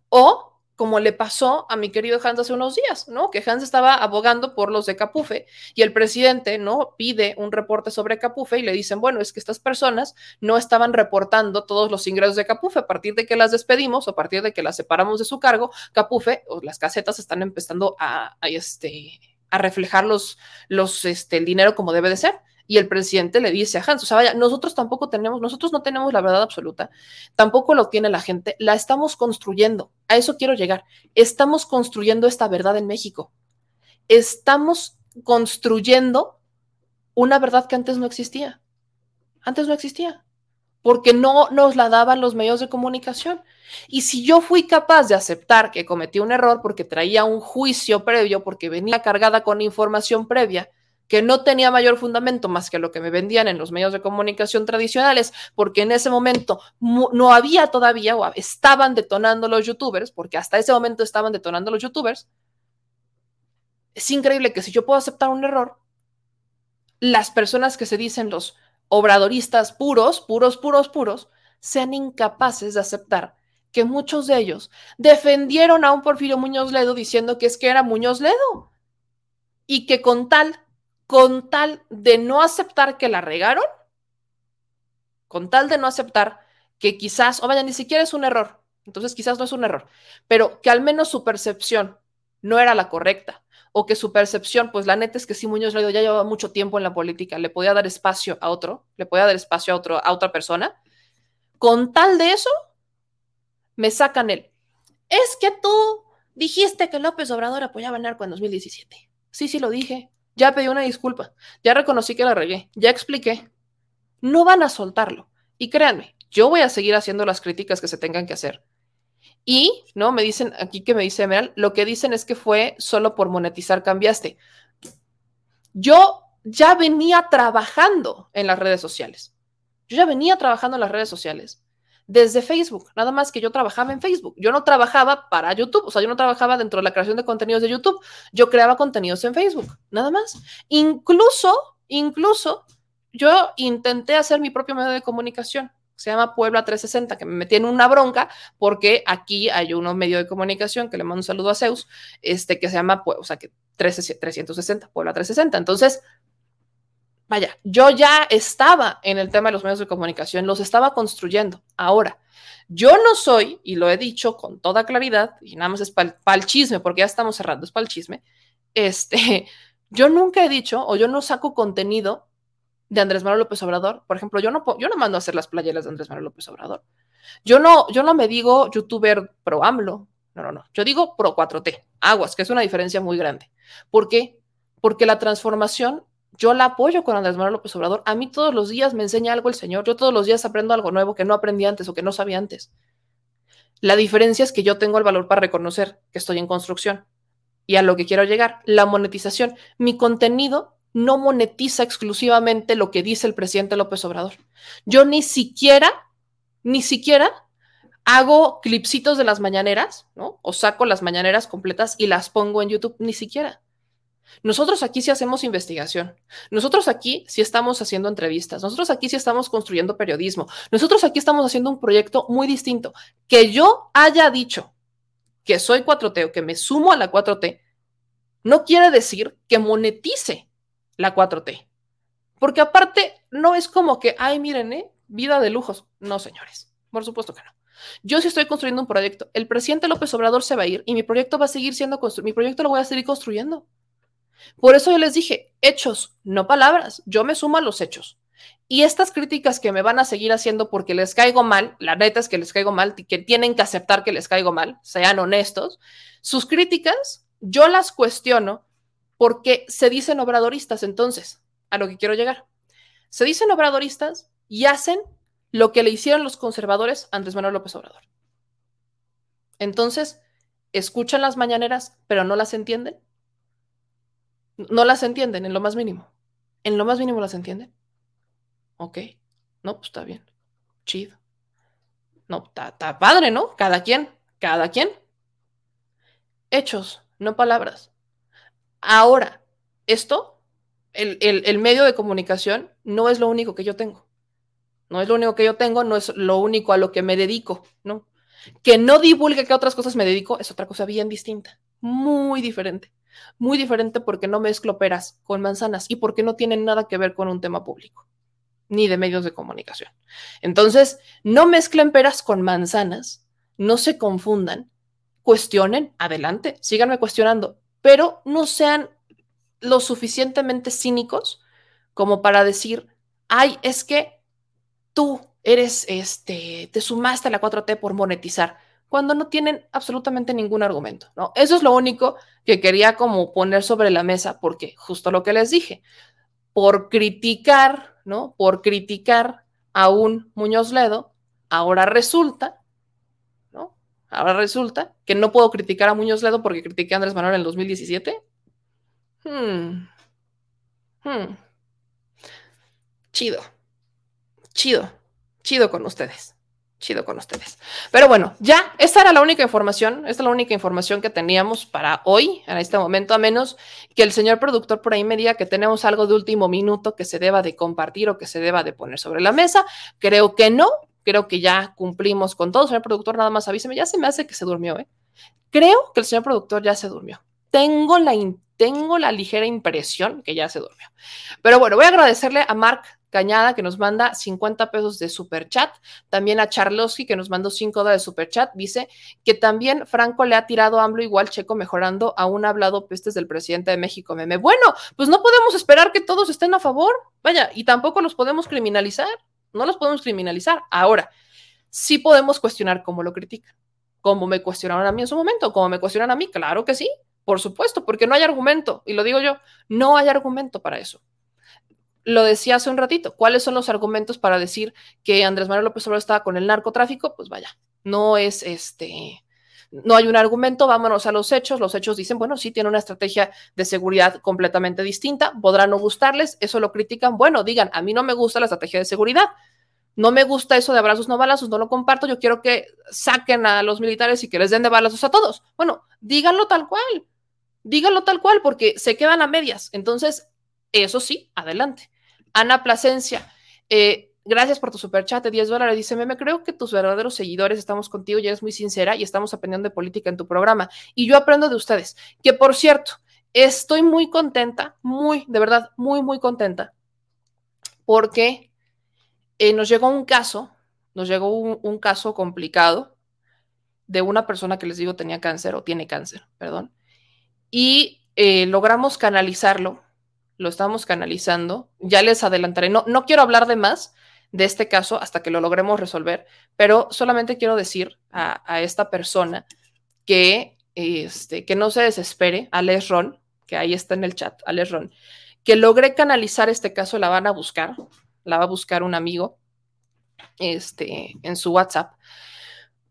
O como le pasó a mi querido Hans hace unos días, ¿no? Que Hans estaba abogando por los de Capufe y el presidente, ¿no? Pide un reporte sobre Capufe y le dicen, bueno, es que estas personas no estaban reportando todos los ingresos de Capufe a partir de que las despedimos o a partir de que las separamos de su cargo, Capufe o las casetas están empezando a, este, a reflejar los, los, este, el dinero como debe de ser y el presidente le dice a Hans, o sea, vaya, nosotros tampoco tenemos, nosotros no tenemos la verdad absoluta, tampoco lo tiene la gente, la estamos construyendo, a eso quiero llegar, estamos construyendo esta verdad en México, estamos construyendo una verdad que antes no existía, antes no existía, porque no nos la daban los medios de comunicación. Y si yo fui capaz de aceptar que cometí un error porque traía un juicio previo, porque venía cargada con información previa, que no tenía mayor fundamento más que lo que me vendían en los medios de comunicación tradicionales, porque en ese momento no había todavía o estaban detonando los youtubers, porque hasta ese momento estaban detonando los youtubers. Es increíble que si yo puedo aceptar un error, las personas que se dicen los obradoristas puros, puros, puros, puros, sean incapaces de aceptar que muchos de ellos defendieron a un Porfirio Muñoz Ledo diciendo que es que era Muñoz Ledo y que con tal con tal de no aceptar que la regaron, con tal de no aceptar que quizás, o vaya, ni siquiera es un error, entonces quizás no es un error, pero que al menos su percepción no era la correcta, o que su percepción, pues la neta es que si Muñoz Ledo ya llevaba mucho tiempo en la política, le podía dar espacio a otro, le podía dar espacio a, otro, a otra persona, con tal de eso, me sacan el, es que tú dijiste que López Obrador apoyaba a Narco en 2017. Sí, sí lo dije, ya pedí una disculpa, ya reconocí que la regué, ya expliqué. no van a soltarlo. Y créanme, yo voy a seguir haciendo las críticas que se tengan que hacer. Y, ¿no? Me dicen aquí que me dice Emerald, lo que dicen es que fue solo por monetizar cambiaste. Yo ya venía trabajando en las redes sociales. Yo ya venía trabajando en las redes sociales desde Facebook, nada más que yo trabajaba en Facebook. Yo no trabajaba para YouTube, o sea, yo no trabajaba dentro de la creación de contenidos de YouTube, yo creaba contenidos en Facebook, nada más. Incluso, incluso, yo intenté hacer mi propio medio de comunicación, se llama Puebla 360, que me metí en una bronca porque aquí hay un medio de comunicación que le mando un saludo a Zeus, este que se llama, o sea, que 360, Puebla 360. Entonces, vaya, yo ya estaba en el tema de los medios de comunicación, los estaba construyendo. Ahora, yo no soy, y lo he dicho con toda claridad, y nada más es para el chisme, porque ya estamos cerrando, es para el chisme, este, yo nunca he dicho o yo no saco contenido de Andrés Manuel López Obrador. Por ejemplo, yo no, yo no mando a hacer las playeras de Andrés Manuel López Obrador. Yo no, yo no me digo youtuber pro AMLO. No, no, no. Yo digo pro 4T. Aguas, que es una diferencia muy grande. ¿Por qué? Porque la transformación yo la apoyo con Andrés Manuel López Obrador. A mí todos los días me enseña algo el Señor. Yo todos los días aprendo algo nuevo que no aprendí antes o que no sabía antes. La diferencia es que yo tengo el valor para reconocer que estoy en construcción y a lo que quiero llegar, la monetización. Mi contenido no monetiza exclusivamente lo que dice el presidente López Obrador. Yo ni siquiera, ni siquiera hago clipsitos de las mañaneras, ¿no? O saco las mañaneras completas y las pongo en YouTube, ni siquiera. Nosotros aquí sí hacemos investigación. Nosotros aquí sí estamos haciendo entrevistas. Nosotros aquí sí estamos construyendo periodismo. Nosotros aquí estamos haciendo un proyecto muy distinto. Que yo haya dicho que soy 4T o que me sumo a la 4T, no quiere decir que monetice la 4T. Porque aparte, no es como que, ay, miren, ¿eh? vida de lujos. No, señores, por supuesto que no. Yo sí estoy construyendo un proyecto. El presidente López Obrador se va a ir y mi proyecto va a seguir siendo construido. Mi proyecto lo voy a seguir construyendo. Por eso yo les dije, hechos, no palabras. Yo me sumo a los hechos. Y estas críticas que me van a seguir haciendo porque les caigo mal, la neta es que les caigo mal, y que tienen que aceptar que les caigo mal, sean honestos, sus críticas yo las cuestiono porque se dicen obradoristas entonces, a lo que quiero llegar. Se dicen obradoristas y hacen lo que le hicieron los conservadores a Andrés Manuel López Obrador. Entonces, escuchan las mañaneras, pero no las entienden. No las entienden en lo más mínimo. En lo más mínimo las entienden. Ok. No, pues está bien. Chido. No, está padre, ¿no? Cada quien. Cada quien. Hechos, no palabras. Ahora, esto, el, el, medio de comunicación, no es lo único que yo tengo. No es lo único que yo tengo, no es lo único a lo que me dedico, ¿no? Que no divulgue que a otras cosas me dedico es otra cosa bien distinta, muy diferente. Muy diferente porque no mezclo peras con manzanas y porque no tienen nada que ver con un tema público, ni de medios de comunicación. Entonces, no mezclen peras con manzanas, no se confundan, cuestionen, adelante, síganme cuestionando, pero no sean lo suficientemente cínicos como para decir, ay, es que tú eres, este, te sumaste a la 4T por monetizar cuando no tienen absolutamente ningún argumento, ¿no? Eso es lo único que quería como poner sobre la mesa, porque justo lo que les dije, por criticar, ¿no? Por criticar a un Muñoz Ledo, ahora resulta, ¿no? Ahora resulta que no puedo criticar a Muñoz Ledo porque critiqué a Andrés Manuel en el 2017. Hmm. Hmm. Chido. Chido. Chido con ustedes chido con ustedes. Pero bueno, ya, esta era la única información, esta es la única información que teníamos para hoy, en este momento, a menos que el señor productor por ahí me diga que tenemos algo de último minuto que se deba de compartir o que se deba de poner sobre la mesa. Creo que no, creo que ya cumplimos con todo. Señor productor, nada más avíseme, ya se me hace que se durmió, ¿eh? Creo que el señor productor ya se durmió. Tengo la, tengo la ligera impresión que ya se durmió. Pero bueno, voy a agradecerle a Mark Cañada, que nos manda 50 pesos de super chat. También a Charlosky, que nos mandó 5 dólares de super chat. Dice que también Franco le ha tirado a AMLO igual Checo mejorando. Aún ha hablado pestes del presidente de México. Meme. Bueno, pues no podemos esperar que todos estén a favor. Vaya, y tampoco los podemos criminalizar. No los podemos criminalizar. Ahora, sí podemos cuestionar cómo lo critican. Como me cuestionaron a mí en su momento, como me cuestionan a mí, claro que sí, por supuesto, porque no hay argumento. Y lo digo yo, no hay argumento para eso lo decía hace un ratito, ¿cuáles son los argumentos para decir que Andrés Manuel López Obrador estaba con el narcotráfico? Pues vaya, no es este, no hay un argumento, vámonos a los hechos. Los hechos dicen, bueno, sí, tiene una estrategia de seguridad completamente distinta, podrá no gustarles, eso lo critican. Bueno, digan, a mí no me gusta la estrategia de seguridad, no me gusta eso de abrazos no balazos, no lo comparto, yo quiero que saquen a los militares y que les den de balazos a todos. Bueno, díganlo tal cual, díganlo tal cual, porque se quedan a medias. Entonces, eso sí, adelante. Ana Plasencia, eh, gracias por tu super chat de 10 dólares. Dice, me creo que tus verdaderos seguidores estamos contigo y eres muy sincera y estamos aprendiendo de política en tu programa. Y yo aprendo de ustedes. Que por cierto, estoy muy contenta, muy, de verdad, muy, muy contenta, porque eh, nos llegó un caso, nos llegó un, caso complicado de una persona que les digo tenía cáncer o tiene cáncer, perdón, y eh, logramos canalizarlo lo estamos canalizando. Ya les adelantaré, no, no quiero hablar de más de este caso hasta que lo logremos resolver, pero solamente quiero decir a, esta persona que, este, que no se desespere, Alex Ron, que ahí está en el chat, Alex Ron, que logré canalizar este caso, la van a buscar, la va a buscar un amigo este, en su WhatsApp,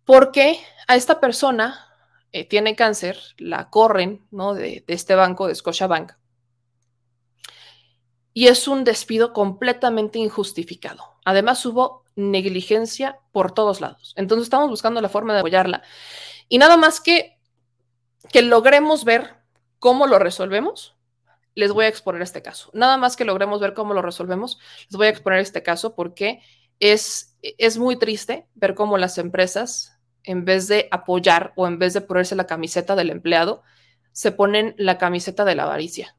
porque a esta persona eh, tiene cáncer, la corren ¿no? de, este banco, de Scotiabank, y es un despido completamente injustificado. Además, hubo negligencia por todos lados. Entonces, estamos buscando la forma de apoyarla. Y nada más que, que logremos ver cómo lo resolvemos, les voy a exponer este caso. Nada más que logremos ver cómo lo resolvemos, les voy a exponer este caso porque es, es muy triste ver cómo las empresas, en vez de apoyar o en vez de ponerse la camiseta del empleado, se ponen la camiseta de la avaricia.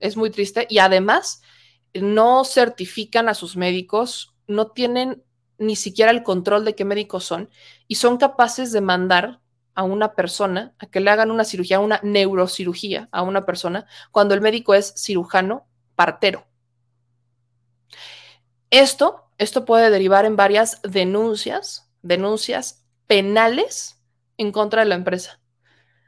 Es muy triste y además no certifican a sus médicos, no tienen ni siquiera el control de qué médicos son y son capaces de mandar a una persona a que le hagan una cirugía, una neurocirugía a una persona cuando el médico es cirujano partero. Esto, esto puede derivar en varias denuncias, denuncias penales en contra de la empresa.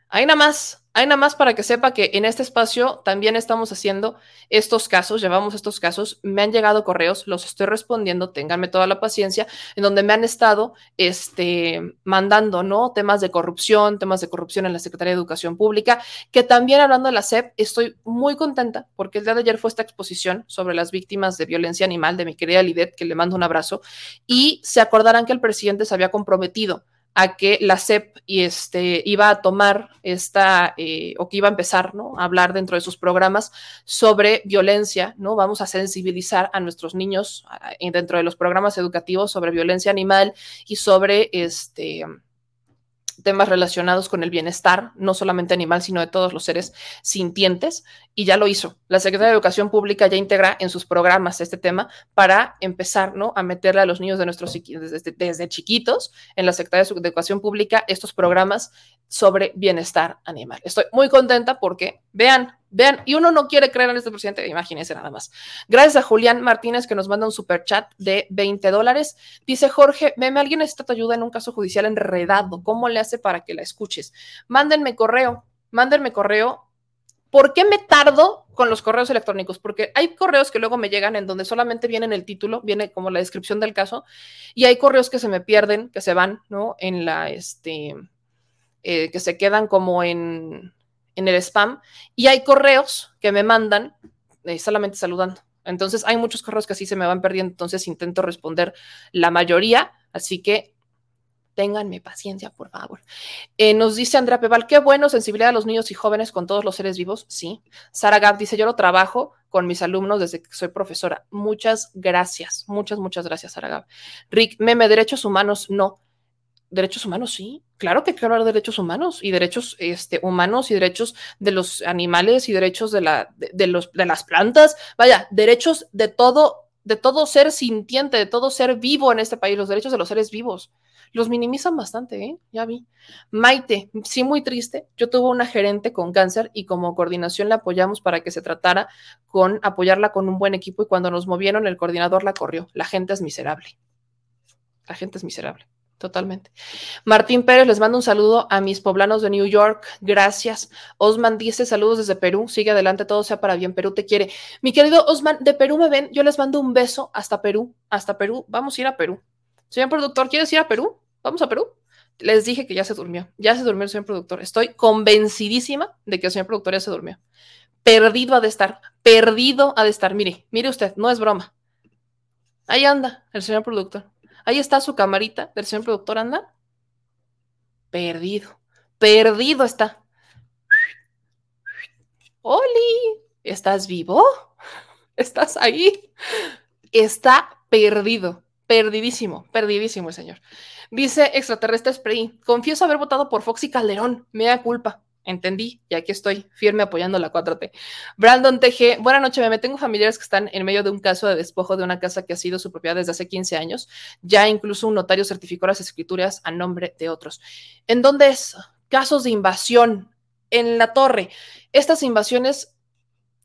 Ahí nada más, hay nada más para que sepa que en este espacio también estamos haciendo estos casos, llevamos estos casos, me han llegado correos, los estoy respondiendo, ténganme toda la paciencia, en donde me han estado este, mandando, ¿no? Temas de corrupción, temas de corrupción en la Secretaría de Educación Pública, que también hablando de la SEP, estoy muy contenta porque el día de ayer fue esta exposición sobre las víctimas de violencia animal de mi querida Lidet, que le mando un abrazo, y se acordarán que el presidente se había comprometido a que la SEP y este, iba a tomar esta, eh, o que iba a empezar ¿no? a hablar dentro de sus programas sobre violencia, ¿no? Vamos a sensibilizar a nuestros niños dentro de los programas educativos sobre violencia animal y sobre este temas relacionados con el bienestar, no solamente animal, sino de todos los seres sintientes, y ya lo hizo. La Secretaría de Educación Pública ya integra en sus programas este tema para empezar ¿no? a meterle a los niños de nuestros desde, desde chiquitos en la Secretaría de Educación Pública estos programas sobre bienestar animal. Estoy muy contenta porque, vean, vean, y uno no quiere creer en este presidente, imagínense nada más. Gracias a Julián Martínez que nos manda un super chat de 20 dólares. Dice Jorge, meme, alguien necesita tu ayuda en un caso judicial enredado. ¿Cómo le hace para que la escuches? Mándenme correo, mándenme correo. ¿Por qué me tardo con los correos electrónicos? Porque hay correos que luego me llegan en donde solamente viene el título, viene como la descripción del caso, y hay correos que se me pierden, que se van, ¿no? En la, este, eh, que se quedan como en, el spam y hay correos que me mandan eh, solamente saludando. Entonces hay muchos correos que así se me van perdiendo, entonces intento responder la mayoría, así que ténganme paciencia, por favor. Eh, nos dice Andrea Peval, qué bueno, sensibilidad a los niños y jóvenes con todos los seres vivos. Sí. Sara Gab dice, yo lo trabajo con mis alumnos desde que soy profesora. Muchas gracias, muchas, muchas gracias, Sara Gab. Rick, meme, derechos humanos, no. Derechos humanos, sí. Claro que hay que hablar de derechos humanos y derechos este, humanos y derechos de los animales y derechos de, la, de, los, de las plantas. Vaya, derechos de todo, de todo ser sintiente, de todo ser vivo en este país, los derechos de los seres vivos. Los minimizan bastante, ¿eh? Ya vi. Maite, sí, muy triste. Yo tuve una gerente con cáncer y como coordinación la apoyamos para que se tratara con apoyarla con un buen equipo y cuando nos movieron el coordinador la corrió. La gente es miserable. La gente es miserable. Totalmente. Martín Pérez, les mando un saludo a mis poblanos de New York. Gracias. Osman dice saludos desde Perú. Sigue adelante, todo sea para bien. Perú te quiere. Mi querido Osman, de Perú me ven. Yo les mando un beso hasta Perú. Hasta Perú. Vamos a ir a Perú. Señor productor, ¿quieres ir a Perú? Vamos a Perú. Les dije que ya se durmió. Ya se durmió el señor productor. Estoy convencidísima de que el señor productor ya se durmió. Perdido ha de estar. Perdido ha de estar. Mire, mire usted, no es broma. Ahí anda el señor productor. Ahí está su camarita señor productor, anda. Perdido, perdido está. Oli, ¿estás vivo? ¿Estás ahí? Está perdido, perdidísimo, perdidísimo el señor. Dice extraterrestre Spray, confieso haber votado por Fox y Calderón, me da culpa entendí y aquí estoy firme apoyando la 4T. Brandon TG, buena noche, me tengo familiares que están en medio de un caso de despojo de una casa que ha sido su propiedad desde hace 15 años. Ya incluso un notario certificó las escrituras a nombre de otros. ¿En dónde es? Casos de invasión en la torre. Estas invasiones,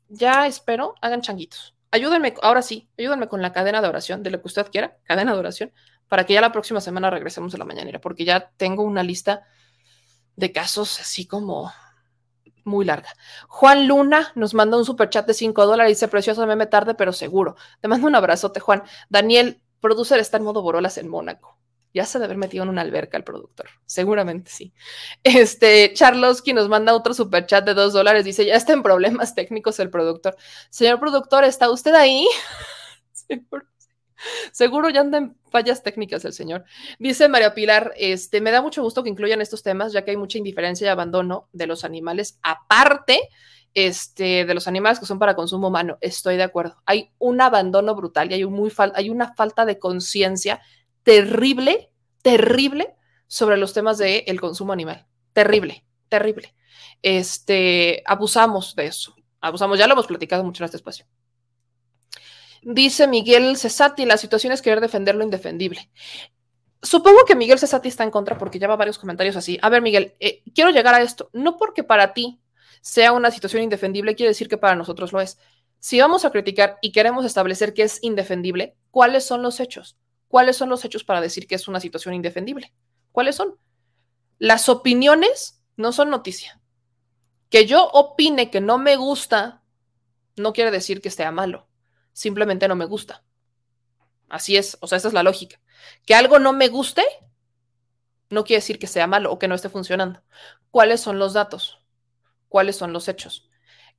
ya espero, hagan changuitos. Ayúdenme, ahora sí, ayúdenme con la cadena de oración, de lo que usted quiera, cadena de oración, para que ya la próxima semana regresemos a la mañanera, porque ya tengo una lista de casos así como muy larga. Juan Luna nos manda un super chat de 5 dólares. Dice, precioso meme tarde, pero seguro. Te mando un abrazote, Juan. Daniel, producer está en modo borolas en Mónaco. Ya se debe haber metido en una alberca el productor. Seguramente sí. Este, Charlosky nos manda otro super chat de 2 dólares. Dice, ya está en problemas técnicos el productor. Señor productor, ¿está usted ahí? Señor Seguro ya anda en fallas técnicas el señor. Dice María Pilar, este, me da mucho gusto que incluyan estos temas, ya que hay mucha indiferencia y abandono de los animales, aparte este, de los animales que son para consumo humano. Estoy de acuerdo. Hay un abandono brutal y hay, un muy hay una falta de conciencia terrible, terrible sobre los temas del el consumo animal. Terrible, terrible. Este, abusamos de eso. Abusamos, ya lo hemos platicado mucho en este espacio. Dice Miguel Cesati, la situación es querer defender lo indefendible. Supongo que Miguel Cesati está en contra porque lleva varios comentarios así. A ver, Miguel, eh, quiero llegar a esto. No porque para ti sea una situación indefendible, quiere decir que para nosotros lo es. Si vamos a criticar y queremos establecer que es indefendible, ¿cuáles son los hechos? ¿Cuáles son los hechos para decir que es una situación indefendible? ¿Cuáles son? Las opiniones no son noticia. Que yo opine que no me gusta no quiere decir que sea malo simplemente no me gusta. Así es, o sea, esa es la lógica. Que algo no me guste no quiere decir que sea malo o que no esté funcionando. ¿Cuáles son los datos? ¿Cuáles son los hechos?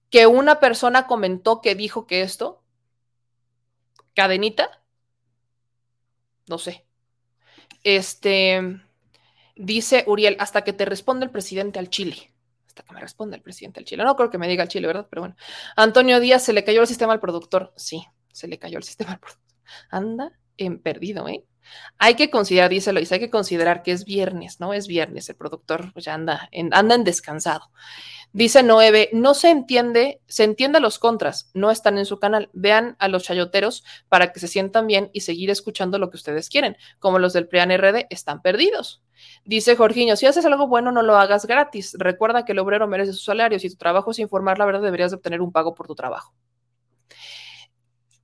Que una persona comentó que dijo que esto, cadenita, no sé. Este, dice Uriel, hasta que te responde el presidente al Chile que me responde el presidente del Chile. No creo que me diga el Chile, ¿verdad? Pero bueno. Antonio Díaz, ¿se le cayó el sistema al productor? Sí, se le cayó el sistema al productor. Anda en perdido, ¿eh? Hay que considerar, dice Lois, hay que considerar que es viernes, ¿no? Es viernes, el productor ya anda en, anda en descansado. Dice Noeve, no se entiende, se entiende los contras, no están en su canal. Vean a los chayoteros para que se sientan bien y seguir escuchando lo que ustedes quieren. Como los del PRIAN RD, están perdidos. Dice Jorginho, si haces algo bueno, no lo hagas gratis. Recuerda que el obrero merece su salario. Si tu trabajo es informar la verdad, deberías obtener un pago por tu trabajo.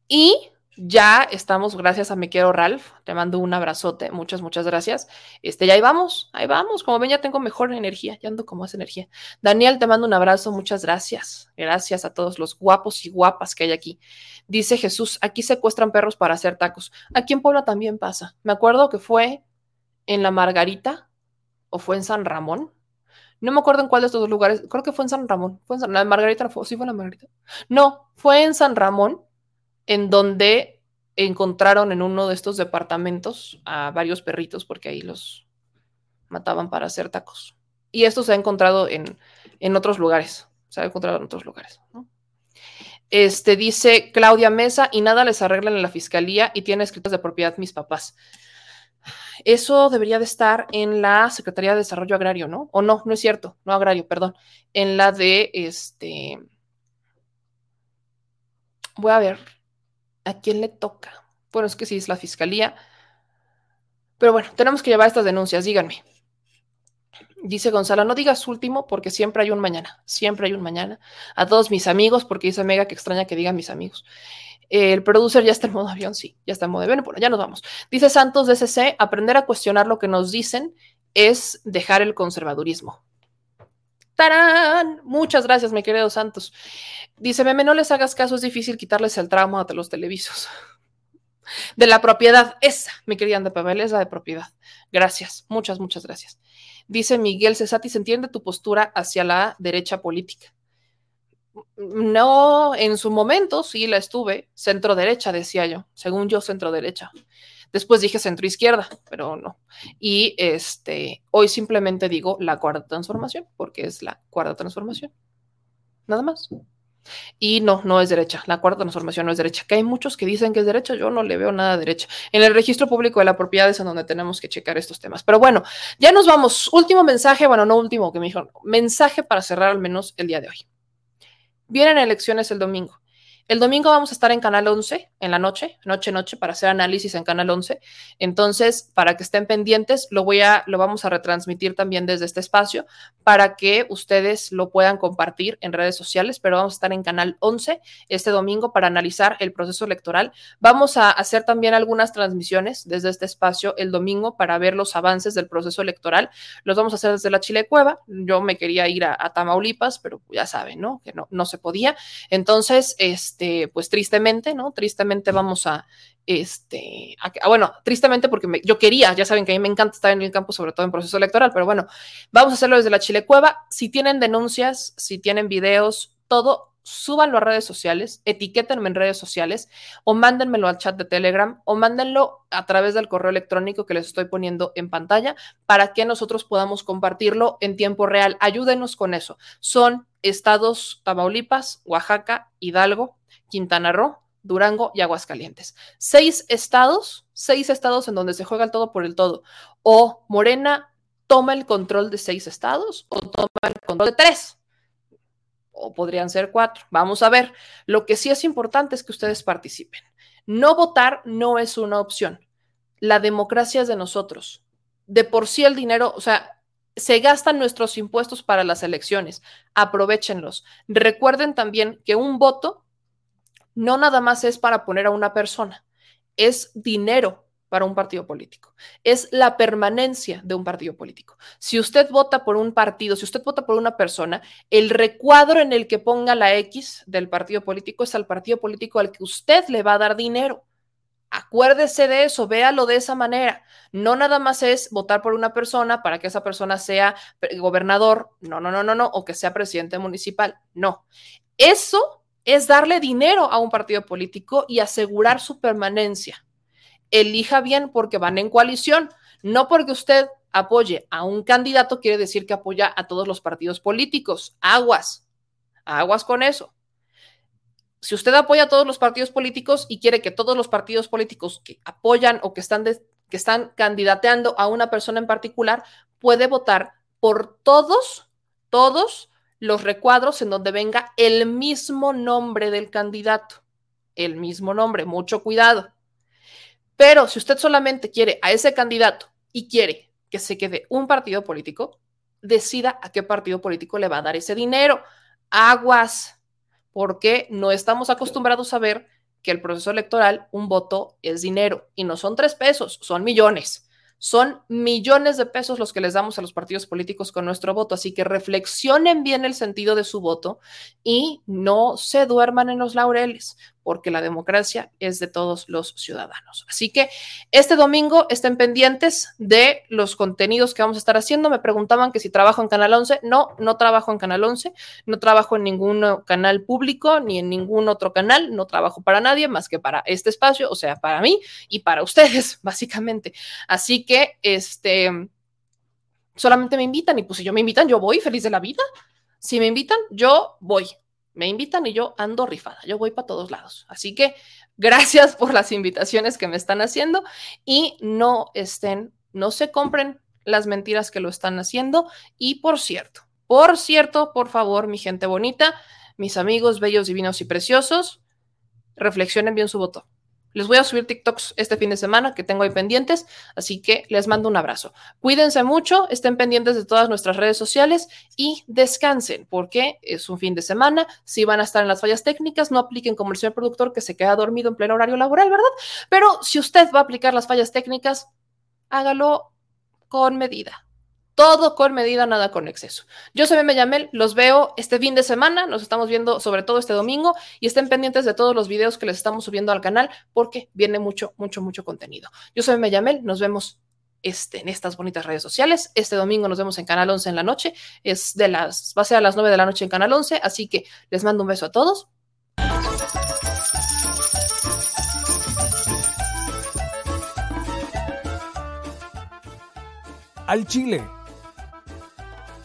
Y ya estamos, gracias a Me Quiero Ralph, te mando un abrazote, muchas, muchas gracias. Este, ya ahí vamos, ahí vamos, como ven ya tengo mejor energía, ya ando con más energía. Daniel, te mando un abrazo, muchas gracias. Gracias a todos los guapos y guapas que hay aquí. Dice Jesús, aquí secuestran perros para hacer tacos. Aquí en Puebla también pasa. Me acuerdo que fue en la Margarita o fue en San Ramón. No me acuerdo en cuál de estos dos lugares. Creo que fue en San Ramón. ¿Fue en San... ¿La Margarita? ¿Sí fue la Margarita? No, fue en San Ramón, en donde encontraron en uno de estos departamentos a varios perritos, porque ahí los mataban para hacer tacos. Y esto se ha encontrado en, en otros lugares. Se ha encontrado en otros lugares. Este dice Claudia Mesa, y nada les arreglan en la fiscalía y tiene escritos de propiedad mis papás. Eso debería de estar en la Secretaría de Desarrollo Agrario, ¿no? O no, no es cierto, no agrario, perdón. En la de este. Voy a ver a quién le toca. Bueno, es que sí es la fiscalía. Pero bueno, tenemos que llevar estas denuncias, díganme. Dice Gonzalo, no digas último porque siempre hay un mañana, siempre hay un mañana. A todos mis amigos, porque dice Mega que extraña que digan mis amigos. El producer ya está en modo avión, sí, ya está en modo avión. Bueno, ya nos vamos. Dice Santos DCC, aprender a cuestionar lo que nos dicen es dejar el conservadurismo. Muchas gracias, mi querido Santos. Dice, meme, no les hagas caso, es difícil quitarles el trauma de los televisos. De la propiedad, esa, mi querida Anda Pavel, esa de propiedad. Gracias, muchas, muchas gracias. Dice Miguel Cesati, se entiende tu postura hacia la derecha política. No, en su momento sí la estuve, centro derecha, decía yo, según yo, centro derecha. Después dije centro izquierda, pero no. Y este, hoy simplemente digo la cuarta transformación, porque es la cuarta transformación. Nada más. Y no, no es derecha. La cuarta transformación no es derecha. Que hay muchos que dicen que es derecha, yo no le veo nada derecha. En el registro público de la propiedad es en donde tenemos que checar estos temas. Pero bueno, ya nos vamos. Último mensaje, bueno, no último que me dijo, mensaje para cerrar al menos el día de hoy. Vienen elecciones el domingo. El domingo vamos a estar en Canal 11 en la noche, noche, noche, para hacer análisis en Canal 11. Entonces, para que estén pendientes, lo, voy a, lo vamos a retransmitir también desde este espacio para que ustedes lo puedan compartir en redes sociales, pero vamos a estar en Canal 11 este domingo para analizar el proceso electoral. Vamos a hacer también algunas transmisiones desde este espacio el domingo para ver los avances del proceso electoral. Los vamos a hacer desde la Chile Cueva. Yo me quería ir a, a Tamaulipas, pero ya saben, ¿no? Que no, no se podía. Entonces, este pues tristemente, ¿no? Tristemente vamos a, este, bueno, tristemente porque yo quería, ya saben que a mí me encanta estar en el campo, sobre todo en proceso electoral, pero bueno, vamos a hacerlo desde la Chile Cueva. Si tienen denuncias, si tienen videos, todo, súbanlo a redes sociales, etiquétenme en redes sociales o mándenmelo al chat de Telegram o mándenlo a través del correo electrónico que les estoy poniendo en pantalla para que nosotros podamos compartirlo en tiempo real. Ayúdenos con eso. Son estados Tamaulipas, Oaxaca, Hidalgo, Quintana Roo, Durango y Aguascalientes. Seis estados, seis estados en donde se juega el todo por el todo. O Morena toma el control de seis estados o toma el control de tres. O podrían ser cuatro. Vamos a ver. Lo que sí es importante es que ustedes participen. No votar no es una opción. La democracia es de nosotros. De por sí el dinero, o sea, se gastan nuestros impuestos para las elecciones. Aprovechenlos. Recuerden también que un voto no nada más es para poner a una persona, es dinero para un partido político. Es la permanencia de un partido político. Si usted vota por un partido, si usted vota por una persona, el recuadro en el que ponga la X del partido político es al partido político al que usted le va a dar dinero. Acuérdese de eso, véalo de esa manera. No nada más es votar por una persona para que esa persona sea gobernador, no, no, no, no, no, o que sea presidente municipal. No. Eso es darle dinero a un partido político y asegurar su permanencia. Elija bien porque van en coalición, no porque usted apoye a un candidato quiere decir que apoya a todos los partidos políticos. Aguas, aguas con eso. Si usted apoya a todos los partidos políticos y quiere que todos los partidos políticos que apoyan o que están, que están candidateando a una persona en particular, puede votar por todos, todos los recuadros en donde venga el mismo nombre del candidato. El mismo nombre, mucho cuidado. Pero si usted solamente quiere a ese candidato y quiere que se quede un partido político, decida a qué partido político le va a dar ese dinero. Aguas, porque no estamos acostumbrados a ver que el proceso electoral, un voto es dinero y no son tres pesos, son millones. Son millones de pesos los que les damos a los partidos políticos con nuestro voto, así que reflexionen bien el sentido de su voto y no se duerman en los laureles, porque la democracia es de todos los ciudadanos. Así que este domingo estén pendientes de los contenidos que vamos a estar haciendo. Me preguntaban que si trabajo en Canal 11. No, no trabajo en Canal 11, no trabajo en ningún canal público ni en ningún otro canal, no trabajo para nadie más que para este espacio, o sea, para mí y para ustedes, básicamente. Así que, este, solamente me invitan y pues si yo me invitan, yo voy feliz de la vida. Si me invitan, yo voy me invitan y yo ando rifada, yo voy para todos lados. Así que gracias por las invitaciones que me están haciendo y no estén, no se compren las mentiras que lo están haciendo. Y por cierto, por cierto, por favor, mi gente bonita, mis amigos bellos, divinos y preciosos, reflexionen bien su voto. Les voy a subir TikToks este fin de semana que tengo ahí pendientes, así que les mando un abrazo. Cuídense mucho, estén pendientes de todas nuestras redes sociales y descansen, porque es un fin de semana. Si van a estar en las fallas técnicas, no apliquen como el productor que se queda dormido en pleno horario laboral, ¿verdad? Pero si usted va a aplicar las fallas técnicas, hágalo con medida. Todo con medida, nada con exceso. Yo soy Meme Yamel, los veo este fin de semana, nos estamos viendo sobre todo este domingo y estén pendientes de todos los videos que les estamos subiendo al canal porque viene mucho, mucho, mucho contenido. Yo soy Meme Yamel, nos vemos este, en estas bonitas redes sociales. Este domingo nos vemos en Canal 11 en la noche, es de las, va a ser a las 9 de la noche en Canal 11, así que les mando un beso a todos. Al Chile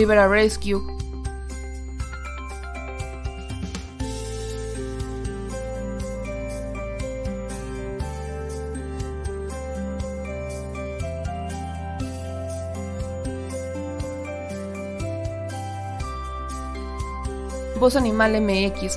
Rivera Rescue. Voz Animal MX,